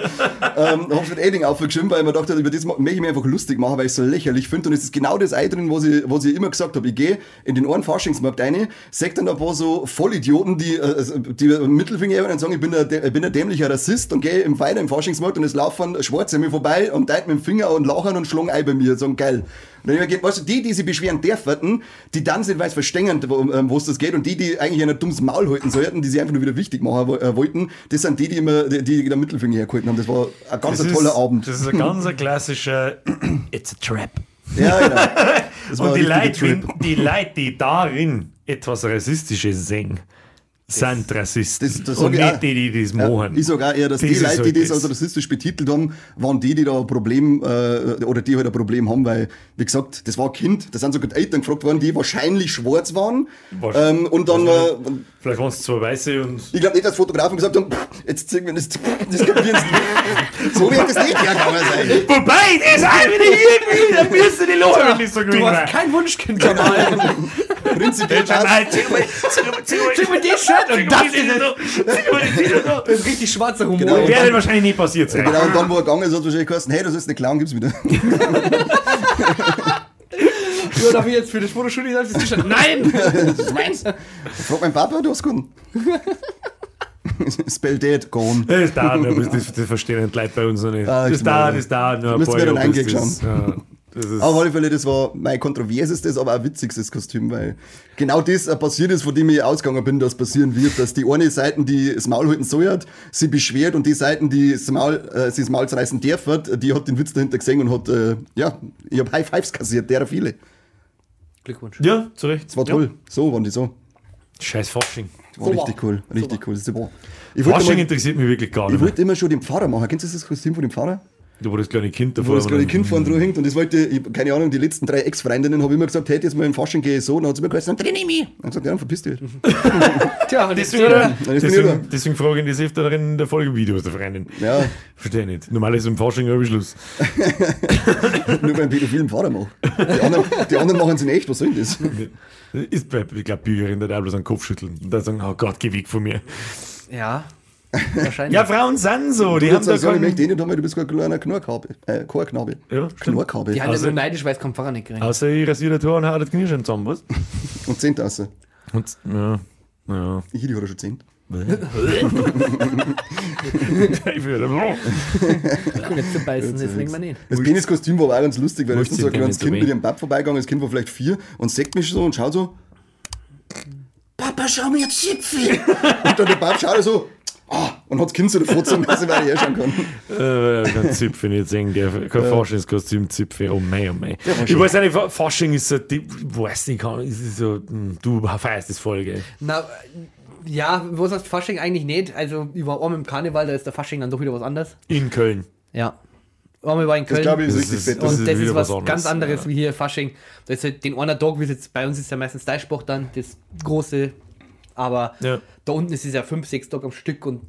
ähm, hab's mit Edding aufgeschrieben, weil ich mir dachte, über das möchte ich mir einfach lustig machen, weil ich es so lächerlich finde und es ist genau das Ei drin, was ich, was ich immer gesagt habe. Ich gehe in den einen Faschingsmarkt rein, sag dann ein paar so Vollidioten, die, äh, also, die Mittelfinger heben und sagen, ich bin ein, ich bin ein dämlicher Rassist und gehe im weiter im Faschingsmarkt und es laufen Schwarze mir vorbei und deuten mit dem Finger und lachen und schlagen Ei bei mir und sagen, geil. Weißt du, die, die sich beschweren dürfen, die dann sind, weil es verstehen, wo ähm, es das geht und die, die eigentlich ein dummes Maul halten sollten, die sich einfach nur wieder wichtig machen äh, wollten, das sind die, die immer die, die den Mittelfinger hergehalten haben. Das war ein ganz ein toller ist, Abend. Das ist ein ganz klassischer It's a trap. Ja, genau. Und die Leute, die, die Leute, die darin etwas Rassistisches sehen, sind Rassisten. das- das und nicht die, die das Ja, machen. ich sage auch eher, dass Das die Leute, halt die das das. als rassistisch betitelt haben, waren die, die da ein Problem, äh, oder die halt ein Problem haben, weil, wie gesagt, das war ein Kind, da sind sogar Eltern gefragt worden, die wahrscheinlich schwarz waren. Wahrscheinlich. Ähm, und dann, äh, Vielleicht waren es zwei Weiße und ich glaube nicht, dass Fotografen gesagt haben, "Pff, jetzt ziehen wir das, das kapieren sie nicht. So wird das nicht hergegangen sein. Wobei, die ist auch wieder irgendwie, da müssen die Leute wenn nicht so Du gewesen hast kein Wunschkind Kamal. Prinzipiell Dann halt, zieh mal, zieh mal, zieh mal, Zieh mal das Shirt und das die die so. Das ist richtig schwarzer Humor. Genau. Wäre wahrscheinlich nie passiert sein. Genau, und dann, wo er gegangen ist, hat wahrscheinlich geheißen, hey, das ist eine Clown, gib's wieder. Ja, darf ich jetzt für das Fotoshooting das T-Shirt? Nein! Frag mein Papa, du hast gefunden. Spell dead, gone. Das noch, bis das, das verstehen die Leute bei uns noch nicht. Ah, das ich dauert, meine, das dauert noch ein müssen wir dann eingehen das, ja, das ist, Auf alle Fälle, das war mein kontroversestes, aber auch witzigstes Kostüm, weil genau das passiert ist, von dem ich ausgegangen bin, dass passieren wird, dass die eine Seite, die das Maul halten soll, hat, sie beschwert und die Seiten, die das Maul, äh, sie das Maul zerreißen darf, hat, die hat den Witz dahinter gesehen und hat, äh, ja, ich habe High Fives kassiert, derer viele. Glückwunsch. ja, zu Recht. Das war toll. So waren die so. Scheiß Fasching. War So richtig war. cool, So richtig war. cool. Das ist, ich wollte, Fasching mal, interessiert mich wirklich gar ich nicht mehr. wollte immer schon den Pfarrer machen. Kennst du das Kostüm von dem Pfarrer? Da wo das kleine Kind Wo davor das kleine Kind vorne dran hängt und das wollte, ich, keine Ahnung, die letzten drei Ex-Freundinnen habe immer gesagt, hey, jetzt mal im Fasching gehe ich so, dann hat sie mir gesagt, dann dreh ich mich. Dann ich gesagt, ja, dann verpiss dich. Tja, und Deswegen, ich deswegen, deswegen frage ich das öfter in der Folge Videos der Freundin. Ja, Verstehe nicht. Normal ist im Fasching ein Schluss. nur beim pädophilen Pfarrer mache. Die anderen, die anderen machen es in echt, was soll denn das? Ist bei, ich glaube, Bürgerin, der darf bloß einen Kopf schütteln und dann sagen, oh Gott, geh weg von mir. ja, wahrscheinlich. Ja, Frauen sind so, die Du haben da auch sagen, ich möchte eh nicht haben, du bist kein kleiner Knorrknabe. Äh, Chorknabe. Ja. Knorrknabe. die haben ja Also- nur neidisch, weil es keinen Pfarrer nicht kriegen. Außer ich rasiere das Tor und hau das Knie schon zusammen, was? Und 10 Tasse. Und, ja, ja. Ich hätte schon 10. ich würde, nicht zu beißen, deswegen mal nicht. Das Peniskostüm war auch ganz lustig, weil da ist so ein kleines Kind so mit ihrem Papa vorbeigegangen, das Kind war vielleicht vier und sagt mich so und schaut so, Papa, schau mir Zipfel. und dann der Papa schaut so, ah, und hat das Kind so davor gezogen, dass er weiter herschauen kann. äh, kein Zipfel nicht sehen, der, kein Faschingskostüm Zipfel, oh mei, oh mei. Ich weiß nicht, Fa- Fasching ist so, die, weiß nicht, ist so, hm, du feierst das voll, gell? Na, ja, was heißt Fasching eigentlich nicht? Also, ich war einmal im Karneval, da ist der Fasching dann doch wieder was anderes. In Köln. Ja. Einmal war ich in Das Köln. glaube ich ist Das richtig ist- fett. das und ist das ist wieder was, was anderes, ganz anderes ja. wie hier Fasching. Da ist halt den einen Tag, wie es jetzt bei uns ist ja meistens Deichsport dann, das große. Aber Ja. da unten ist es ja fünf, sechs Tage am Stück und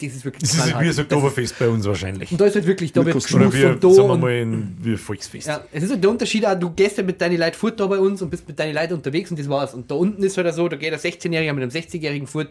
das ist wirklich Das ist knallhart. wie Das ist- Oktoberfest bei uns wahrscheinlich. Und da ist halt wirklich, da wird geschmust wir, und da. sagen wir mal, in, wie Volksfest. Ja, es ist halt der Unterschied, auch, du gehst ja mit deinen Leuten fort da bei uns und bist mit deinen Leuten unterwegs und das war's. Und da unten ist halt so, da geht der 16-Jährige mit einem 60-Jährigen fort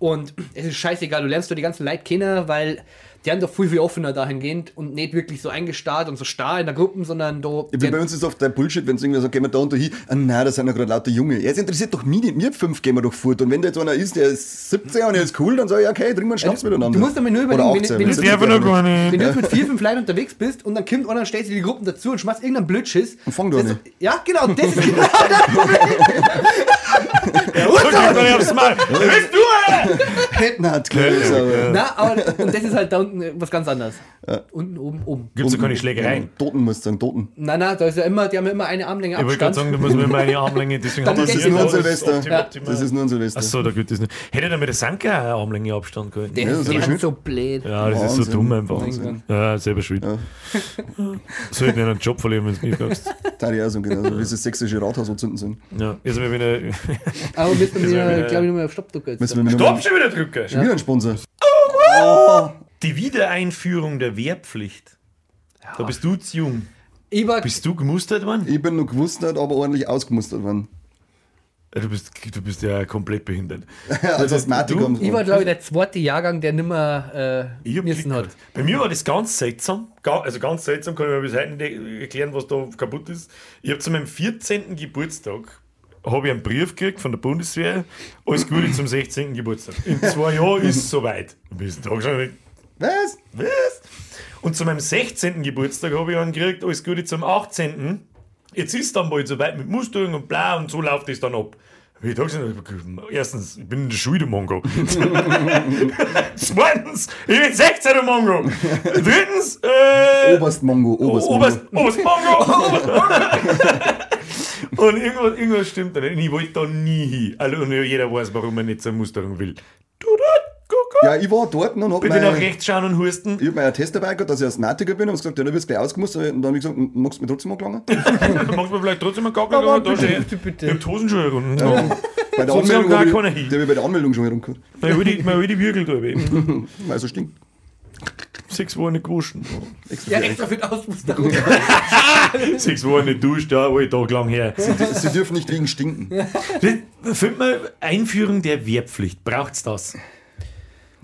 und es ist scheißegal, du lernst da die ganzen Leute kennen, weil die haben doch viel, viel offener dahingehend und nicht wirklich so eingestarrt und so starr in der Gruppe, sondern da. Ich bin bei uns ist oft der Bullshit, wenn es irgendwie sagt, gehen wir da und da hin. Ah, nein, da sind ja gerade lauter Junge. Ja, es interessiert doch mich nicht. Mir fünf gehen wir doch fort. Und wenn da jetzt einer ist, der ist 17 und der ist cool, dann sage ich, okay, trinken wir einen Schnaps miteinander. du musst aber nur überlegen, wenn- 18, wenn wenn's du- einfach nur nicht gar Wenn du jetzt mit vier, fünf Leuten unterwegs bist und dann kommt einer und stellt sich die Gruppen dazu und schmeißt irgendeinen Blödschiss. Und fang doch das- nicht. Ja, genau, das ist genau Drück doch aufs Maul. Willst du, Alter? Hätten hat, Na, aber und das ist halt da unten was ganz anderes. Unten, oben, oben. Gibt es ja keine Schlägereien. Toten musst du sagen, Toten. Nein, nein, da ist ja immer, die haben ja immer eine Armlänge Ich wollte gerade Abstand. sagen, da muss man immer eine Armlänge, deswegen Dann haben wir ist das es nur alles Silvester. optim- Ja. optimal. Das ist nur ein Silvester. Achso, da gibt es nicht. Hätte er mit der Sanke eine Armlänge Abstand gehalten? Der Ja, das ist ist ja so blöd. Ja, das ist so Wahnsinn. dumm einfach. Wahnsinn. Ja, selber schuld. Ja. Soll ich nicht einen Job verlieren, wenn du. Da ich auch so genau, wie sie das sächsische Rathaus anzünden sind. Ja, jetzt sind wir wieder. Aber müssen wir, wieder- glaube ich, nochmal auf Stopp drücken. Müssen wir mit Stopp, schon wieder drücken! Schon wieder ein Sponsor. Die Wiedereinführung der Wehrpflicht. Da bist du zu jung. Ich war, Bist du gemustert worden? Ich bin noch gewusst, aber ordentlich ausgemustert worden. Ja, Du bist, du bist ja komplett behindert. Als Asthmatiker. du- und so. ich war glaube ich, der zweite Jahrgang, der nimmer äh, müssen hat. Bei mir war das ganz seltsam. Also ganz seltsam, kann ich mir bis heute nicht erklären, was da kaputt ist. Ich habe zu meinem 14. Geburtstag habe ich einen Brief gekriegt von der Bundeswehr. Alles Gute zum 16. Geburtstag. In zwei Jahren ist es soweit. Bis Tag schon. Was? Was? Und zu meinem 16. Geburtstag habe ich einen gekriegt, alles Gute zum 18. Jetzt ist dann bald soweit mit Mustang und bla und so läuft es dann ab. Hab Ich dachte, erstens, ich bin in der Schule, der Mongo. Zweitens, ich bin 16 der Mongo. Drittens, äh, Oberst Mongo, Oberst Mongo. Oberst, Oberst Mongo. und irgendwas, irgendwas stimmt da nicht. Und ich wollte da nie hin. Also, jeder weiß, warum man nicht zur Musterung will. Du Ja, ich war dort und hab Bitte nach rechts schauen und husten. ich hab mir einen Test dabei gehabt, dass ich Asthmatiker bin und hab gesagt, ja, du wirst gleich ausgemustert. Und dann hab ich gesagt, magst du mich trotzdem angelangen? Dann macht man vielleicht trotzdem einen Gagel, Aber aber da steht. bitte, bitte. Ich hab die Hosenschuhe unten. Bei der Sonst Anmeldung hab ich, keiner hin. die hab ich bei der Anmeldung schon herumgehört. Man will die, man will die Würgel da eben. Weil so stinkt. Sechs Wochen nicht gewaschen. Extra Ja, extra für den Ausmusterung. Sechs Wochen nicht duscht, da alle Tag lang her. Sie dürfen nicht wegen stinken. Fällt mir Einführung der Wehrpflicht. Braucht's das?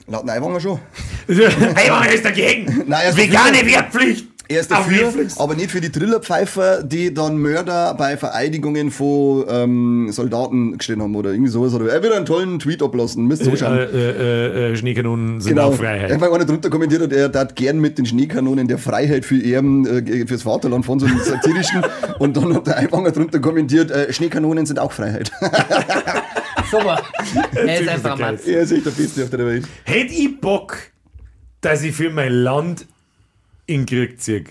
Laut Neiwanger schon. Einmal ist dagegen. Nein, ist Vegane dafür. Wehrpflicht. Er ist dafür, aber nicht für die Trillerpfeifer, die dann Mörder bei Vereidigungen von ähm, Soldaten gestellt haben oder irgendwie sowas. Oder er wird einen tollen Tweet ablassen, müsst ihr Äh, zuschauen. äh, äh, Schneekanonen sind Genau. auch Freiheit. Einfach einer drunter kommentiert hat, er hat gern mit den Schneekanonen der Freiheit für Erben, äh, fürs Vaterland von so einem satirischen. und dann hat der einfach einer drunter kommentiert, äh, Schneekanonen sind auch Freiheit. Super. er ist einfach ein. Mann. er ist echt der Beste auf der Welt. Hätte ich Bock, dass ich für mein Land in den Krieg ziehe.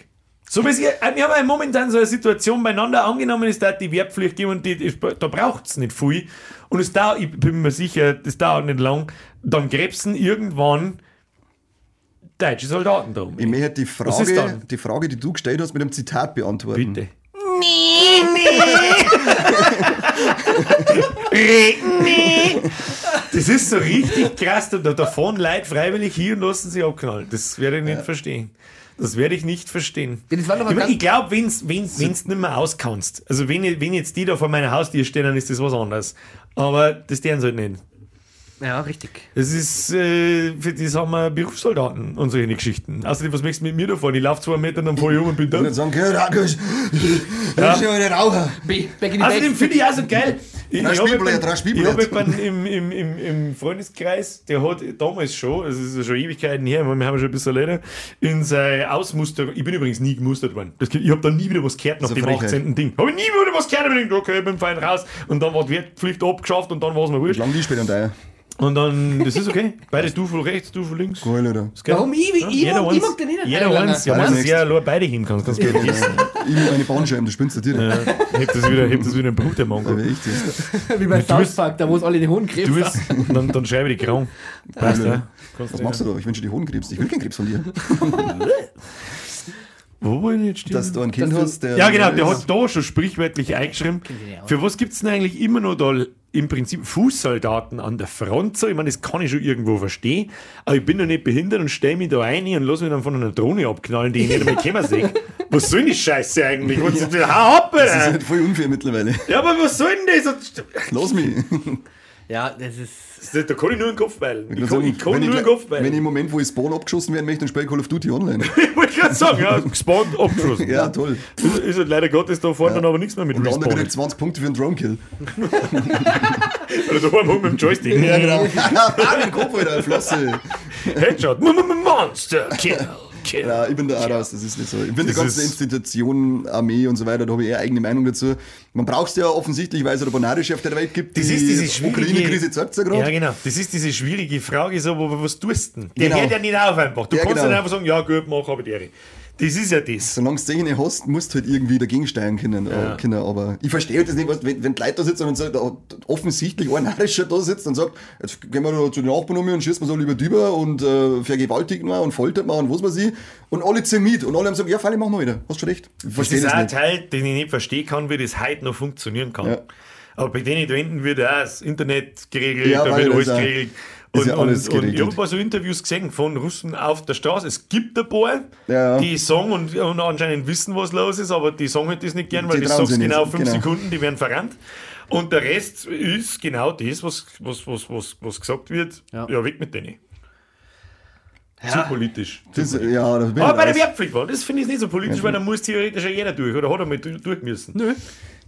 So wie es, wir haben ja momentan so eine Situation beieinander angenommen ist, dass die Wehrpflicht geben und die, die, da braucht es nicht viel. Und es dauert, ich bin mir sicher, das dauert nicht lang. Dann gräbsen irgendwann deutsche Soldaten drum. Ich möchte die ist Frage, dann? die Frage, die du gestellt hast, mit einem Zitat beantworten. Bitte. Nee, nee. Das ist so richtig krass. Da, da fahren Leute freiwillig hier und lassen sich abknallen. Das werde ich nicht verstehen. Das werde ich nicht verstehen. Ja, ich mein, ich glaube, wenn du wenn's, wenn's nicht mehr auskannst, also wenn, wenn jetzt die da vor meiner Haustür stehen, dann ist das was anderes. Aber das deren sie halt nicht. Ja, richtig. Das ist, äh, für das haben wir Berufssoldaten und solche Geschichten. Außerdem, was möchtest du mit mir da fahren? Ich laufe zwei Meter und dann fahre ich um und bin Ich da. würde sagen, okay, Rakus, das ist ja der Raucher. Außerdem finde ich auch so geil. Ich, Drei ich habe jemanden, ich hab jemanden im, im, im, im Freundeskreis, der hat damals schon, also es ist schon Ewigkeiten her, wir haben schon ein bisschen leider, in sein Ausmuster, ich bin übrigens nie gemustert worden. Das, ich habe dann nie wieder was gehört nach dem ist eine Frechheit. 18. Ding. Habe ich nie wieder was gehört, ich bin okay, ich bin fein raus. Und dann war die Wehrpflicht abgeschafft und dann war es mir wurscht. Lang die später da. Und dann, das ist okay. Beide du von rechts, du von links. Geil, oder? Warum? Ich- ich- ich jeder mag- ich mag den nicht. Jeder eins. Ja, man ja nur beide hin kannst. Kannst du gut essen. Ich mit meine Bahnscheiben, du spinnst dir. Ja. Hebt das wieder, hebt das wieder im Brut, der ja. Wie bei Du South Park, da wo es alle den Hohen Krebs Du bist, dann, dann schreibe ich die Krank. Passt, ja. Was machst du da? Ich wünsche dir Hodenkrebs. Ich will keinen Krebs von dir. Wo wollen wir jetzt stehen? Dass du ein Kind hast, der. ja, genau, der hat da schon sprichwörtlich eingeschrieben. Für was gibt es denn eigentlich immer noch da im Prinzip Fußsoldaten an der Front? So, ich meine, das kann ich schon irgendwo verstehen, aber ich bin noch nicht behindert und stelle mich da ein und lasse mich dann von einer Drohne abknallen, die ich nicht einmal kommen sehe. Was soll denn die Scheiße eigentlich? Was, hau ab, Das ist Alter! halt voll unfair mittlerweile. Ja, aber was soll denn das? Lass mich. Ja, das ist. Das- Da kann ich nur den Kopf weilen. Ich kann kann, sagen, ich kann wenn, nur ich, den Kopf wenn ich im Moment, wo ich Spawn abgeschossen werden möchte, dann spiele ich Call of Duty online. Ich wollte gerade sagen, ja, gespawnt, abgeschossen. Ja, toll. Ist, ist halt leider Gottes da vorne dann aber nichts mehr mit Und der andere Respawn. kriegt 20 Punkte für einen Drone-Kill. Oder da wir mit dem Joystick. Ja, genau. ah, mit dem Kopf, Alter, Flosse. Headshot. Monster Kill. Kill. Ja, ich bin da auch raus, das ist nicht so. Ich bin die ganze Institution, Armee und so weiter, da habe ich eher eigene Meinung dazu. Man braucht es ja offensichtlich, weil es eine auf der Welt gibt. Das die ist diese schwierige... Ukraine-Krise zeigt ja Ja, gerade. genau. Das ist diese schwierige Frage, so, wo, was tust du denn? Der Genau. hört ja nicht auf einfach. Du Ja, kannst genau. nicht einfach sagen, ja gut, mach aber die. Das ist ja das. Solange du Szene hast, musst du halt irgendwie dagegen steuern können. Ja. Äh, können. Aber ich verstehe halt das nicht, was, wenn, wenn die Leute da sitzen und da offensichtlich ein Narischer da sitzt und sagt, jetzt gehen wir da zu den Nachbarn um und schießen wir so lieber drüber und äh, vergewaltigen wir und foltert wir und was weiß ich. Und alle ziehen mit und alle haben gesagt, ja, Falle, machen wir wieder. Hast schon recht. Ich Das verstehe ist das, auch ein nicht. Teil, den ich nicht verstehen kann, wie das heute noch funktionieren kann. Ja. Aber bei denen da hinten wird auch das Internet geregelt, Ja, da wird das alles auch- geregelt. ist Und, ja alles und, und ich habe ein paar so Interviews gesehen von Russen auf der Straße. Es gibt ein paar, Ja. die sagen und, und anscheinend wissen, was los ist, aber die sagen halt das nicht gern, weil Die du trauen sagst genau fünf genau. Sekunden, die werden verrannt. Und der Rest ist genau das, was, was, was, was, was gesagt wird. Ja, Ja. weg mit denen. Zu Ja. politisch. Zu Das, politisch. ja, das bin Aber bei der. Wehrpflicht war, das finde ich nicht so politisch, weil da muss theoretisch ja jeder durch, oder hat er mit durch müssen? Nö.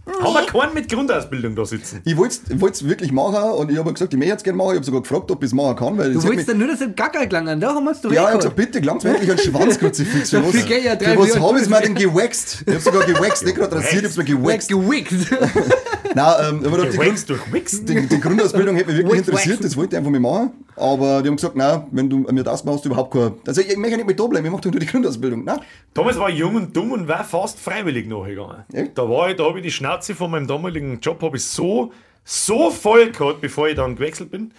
Haben wir keinen mit Grundausbildung da sitzen? Ich wollte es wirklich machen und ich habe gesagt, ich möchte es gerne machen. Ich habe sogar gefragt, ob ich es machen kann. Weil Du wolltest dann nur, dass es gacker klang. Da haben wir es doch Ja, ich habe gesagt, bitte, gelangt mir endlich ein Schwanzkruzifix. Für was, ja für was habe ich mir denn gewaxt? Ich habe sogar gewaxt, nicht gerade rasiert, ich habe es mir gewaxt. Gewichst. Nein, ähm, aber die, Grund, die, die Grundausbildung hätte mich wirklich interessiert, das wollte ich einfach mal machen. Aber die haben gesagt, nein, wenn du mir das machst, du überhaupt keine. Also ich möchte nicht mit da bleiben, ich mache nur die Grundausbildung. Nein. Damals war ich jung und dumm und war fast freiwillig nachgegangen. Ja. Da war ich, da habe ich die Schnauze von meinem damaligen Job habe ich so, so voll gehabt, bevor ich dann gewechselt bin.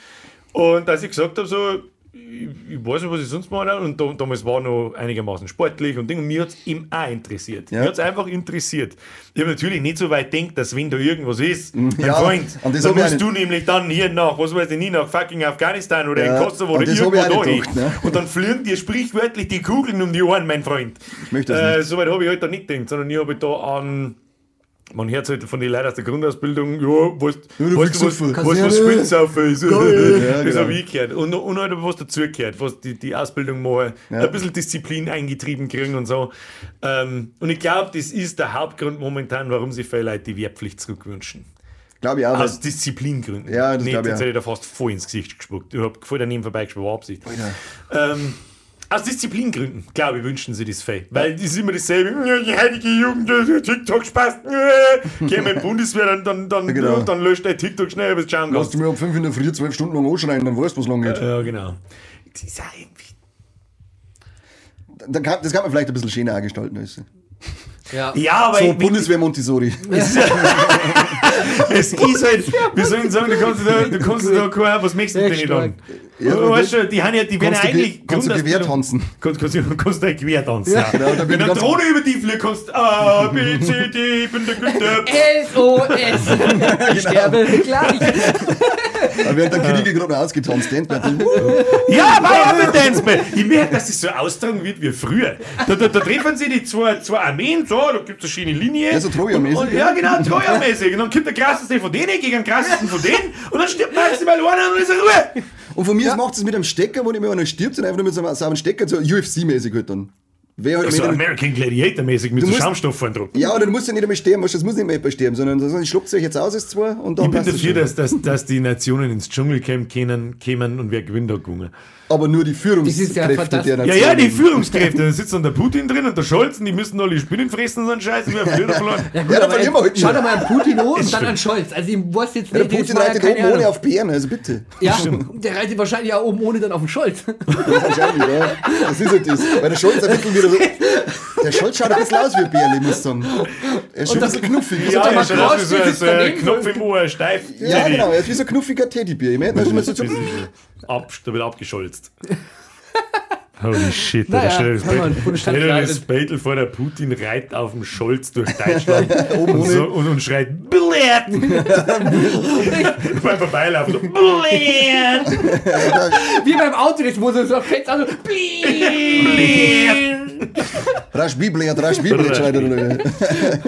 Und dass ich gesagt habe, so, ich, ich weiß nicht, was ich sonst mache. Und da, damals war noch einigermaßen sportlich und Ding. Und mir hat es ihm auch interessiert. Ja. Mir hat es einfach interessiert. Ich habe natürlich nicht so weit gedacht, dass wenn da irgendwas ist, mein Ja, Freund, und das dann musst du nicht- nämlich dann hier nach, was weiß ich, nie nach fucking Afghanistan oder Ja, in Kosovo oder irgendwo da nicht hin. ne? Und dann fliegen dir sprichwörtlich die Kugeln um die Ohren, mein Freund. Ich möchte das Äh, nicht. Soweit habe ich halt da nicht gedacht, sondern ich habe da an Man hört halt von den Leuten aus der Grundausbildung, ja, weißt Ja, du, weißt was, weißt was Kaserne. Spinnsaufen ist? Geil. Ja, Das genau. habe ich gehört. Und, und halt, was dazugehört, was die, die Ausbildung machen, Ja. ein bisschen Disziplin eingetrieben kriegen und so. Ähm, und ich glaube, das ist der Hauptgrund momentan, warum sich viele Leute die Wehrpflicht zurückwünschen. Glaube ich auch. Aus Disziplingründen. Ja, das Nicht, glaub ich jetzt hätte ich da fast voll ins Gesicht gespuckt. Ich habe voll daneben vorbeigespuckt, war Absicht. Ähm, aus Disziplingründen, glaube ich, wünschen sie das Fell. Weil das ist immer dasselbe. Die heutige Jugend, äh, TikTok spaßt. Äh. Geh mal in die Bundeswehr, dann, dann, dann, Genau. dann löscht dein TikTok schnell, bis du Lass du mir um 5 in der Früh zwölf Stunden lang anschreien, dann weißt du, was lang geht. Ja, genau. Das ist auch irgendwie. Das kann man vielleicht ein bisschen schöner gestalten. Du. Ja. Ja, aber So ich- Bundeswehr Montessori. es ist halt, wie soll ich sagen, du kannst da, du kannst da kein, was möchtest du denn Echt dann? Ja, du weißt schon, die haben ja, die werden Kannst du, eigentlich. Ge kannst du Gewehr tanzen? Kannst, kannst, du- kannst du ein Gewehr tanzen. Ja, genau, da Wenn eine Drohne über die fliegt, kannst du A, B, C, D, ich bin der Günther. SOS. Ich sterbe gleich. Da werden dann Kriege gerade ausgetanzt. Dance Battle. Ja, war ja mit Dance Battle. Ich merke, dass das so austragen wird wie früher. Da, da, da treffen sie die zwei, zwei Armeen, so, da gibt es eine schöne Linie. Ja, so Troja-mäßig, Und- und- ja. Ja, genau, Troja-mäßig. Und dann kommt der krasseste von denen gegen den krassesten von denen. Und dann stirbt maximal einer und ist er Ruhe. Und von mir aus macht es mit einem Stecker, wo nicht mehr einer stirbt, sondern einfach nur mit so einem, so einem Stecker, so UFC-mäßig halt dann. Wer halt So wenn du- American Gladiator-mäßig mit so Schaumstoff vorn drauf. ja, dann musst du nicht einmal sterben, du, das muss nicht mehr jemand sterben, sondern so, ich schluckt euch jetzt aus, ist zwei und dann Ich bin dafür, dass, dass, dass die Nationen ins Dschungelcamp kämen, kämen und wer gewinnt da gegangen. Aber nur die Das ist ja Führungskräfte fantastisch. der Ja, Nation. ja, die Führungskräfte. Da sitzt dann der Putin drin und der Scholz und die müssen alle Spinnen fressen und so einen Scheiß. Verliert oder verloren? Ja, gut, Ja, aber wir heute schau doch mal an Putin an und dann an Scholz. Also ich weiß jetzt Ja, der nicht, das Putin ja reitet oben ohne auf Bären, also bitte. Ja, der reitet wahrscheinlich auch oben ohne dann auf den Scholz. Wahrscheinlich, ja. Das ist halt das. Weil der Scholz ein bisschen wieder so. Der Scholz schaut ein bisschen aus wie ein Bärli, muss ich sagen. Er ist schon ein bisschen knuffig. Ja, der ja, schon Macron aus wie so ein. Knopf im Ohr, steif. Ja, genau, er ist wie so ein knuffiger Teddybär. Ich meine, da ist immer so, so, Ab, da wird abgescholzt. Holy shit, Naja, stell dir das. Baitel vor, der Putin reitet auf dem Scholz durch Deutschland und, so, und, und schreit Billard! Beim Vorbeilaufen so Billard! Wie beim Auto, das wo so fett also rasch Biblia, rasch Biblia, schreit er.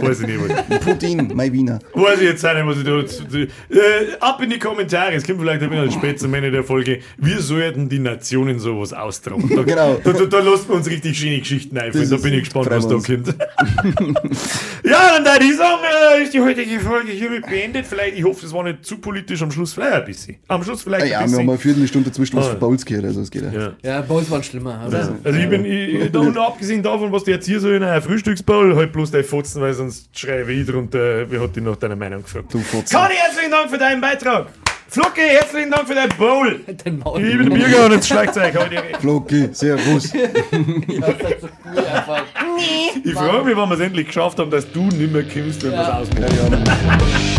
Weiß ich nicht, was. Putin, mein Wiener. Weiß ich jetzt nicht, was ich da. Äh, ab in die Kommentare, es kommt vielleicht ein bisschen spät zum Ende der Folge. Wir sollten die Nationen sowas austragen. Da, Genau. da, da, da lassen wir uns richtig schöne Geschichten einfallen. Das Da bin ich gespannt, was da wir kommt. ja, dann da ich sagen, äh, ist die heutige Folge hiermit beendet. Vielleicht, ich hoffe, es war nicht zu politisch am Schluss, vielleicht ein bisschen. Am Schluss vielleicht Ah ein ja, wir bisschen. haben mal eine Viertelstunde zwischen uns Ah. von Bowls gehört, also es geht ja. ja. Ja, uns waren schlimmer, oder? Also ich bin, ich, da, und abgesehen davon, was du jetzt hier so in einer Frühstücksbowl, halt bloß dein Fotzen, weil sonst schreibe ich drunter, wer hat dich nach deiner Meinung gefragt. Du Fotze. Conny, herzlichen Dank für deinen Beitrag. Flocke, herzlichen Dank für dein Bowl. Dein Maul. Ich bin Bürger und. Hau dir recht. Flocki, servus. Ja, das ist so cool einfach. Ich frage mich, wann wir es endlich geschafft haben, dass du nicht mehr kommst, wenn wir es Ja. ausmachen.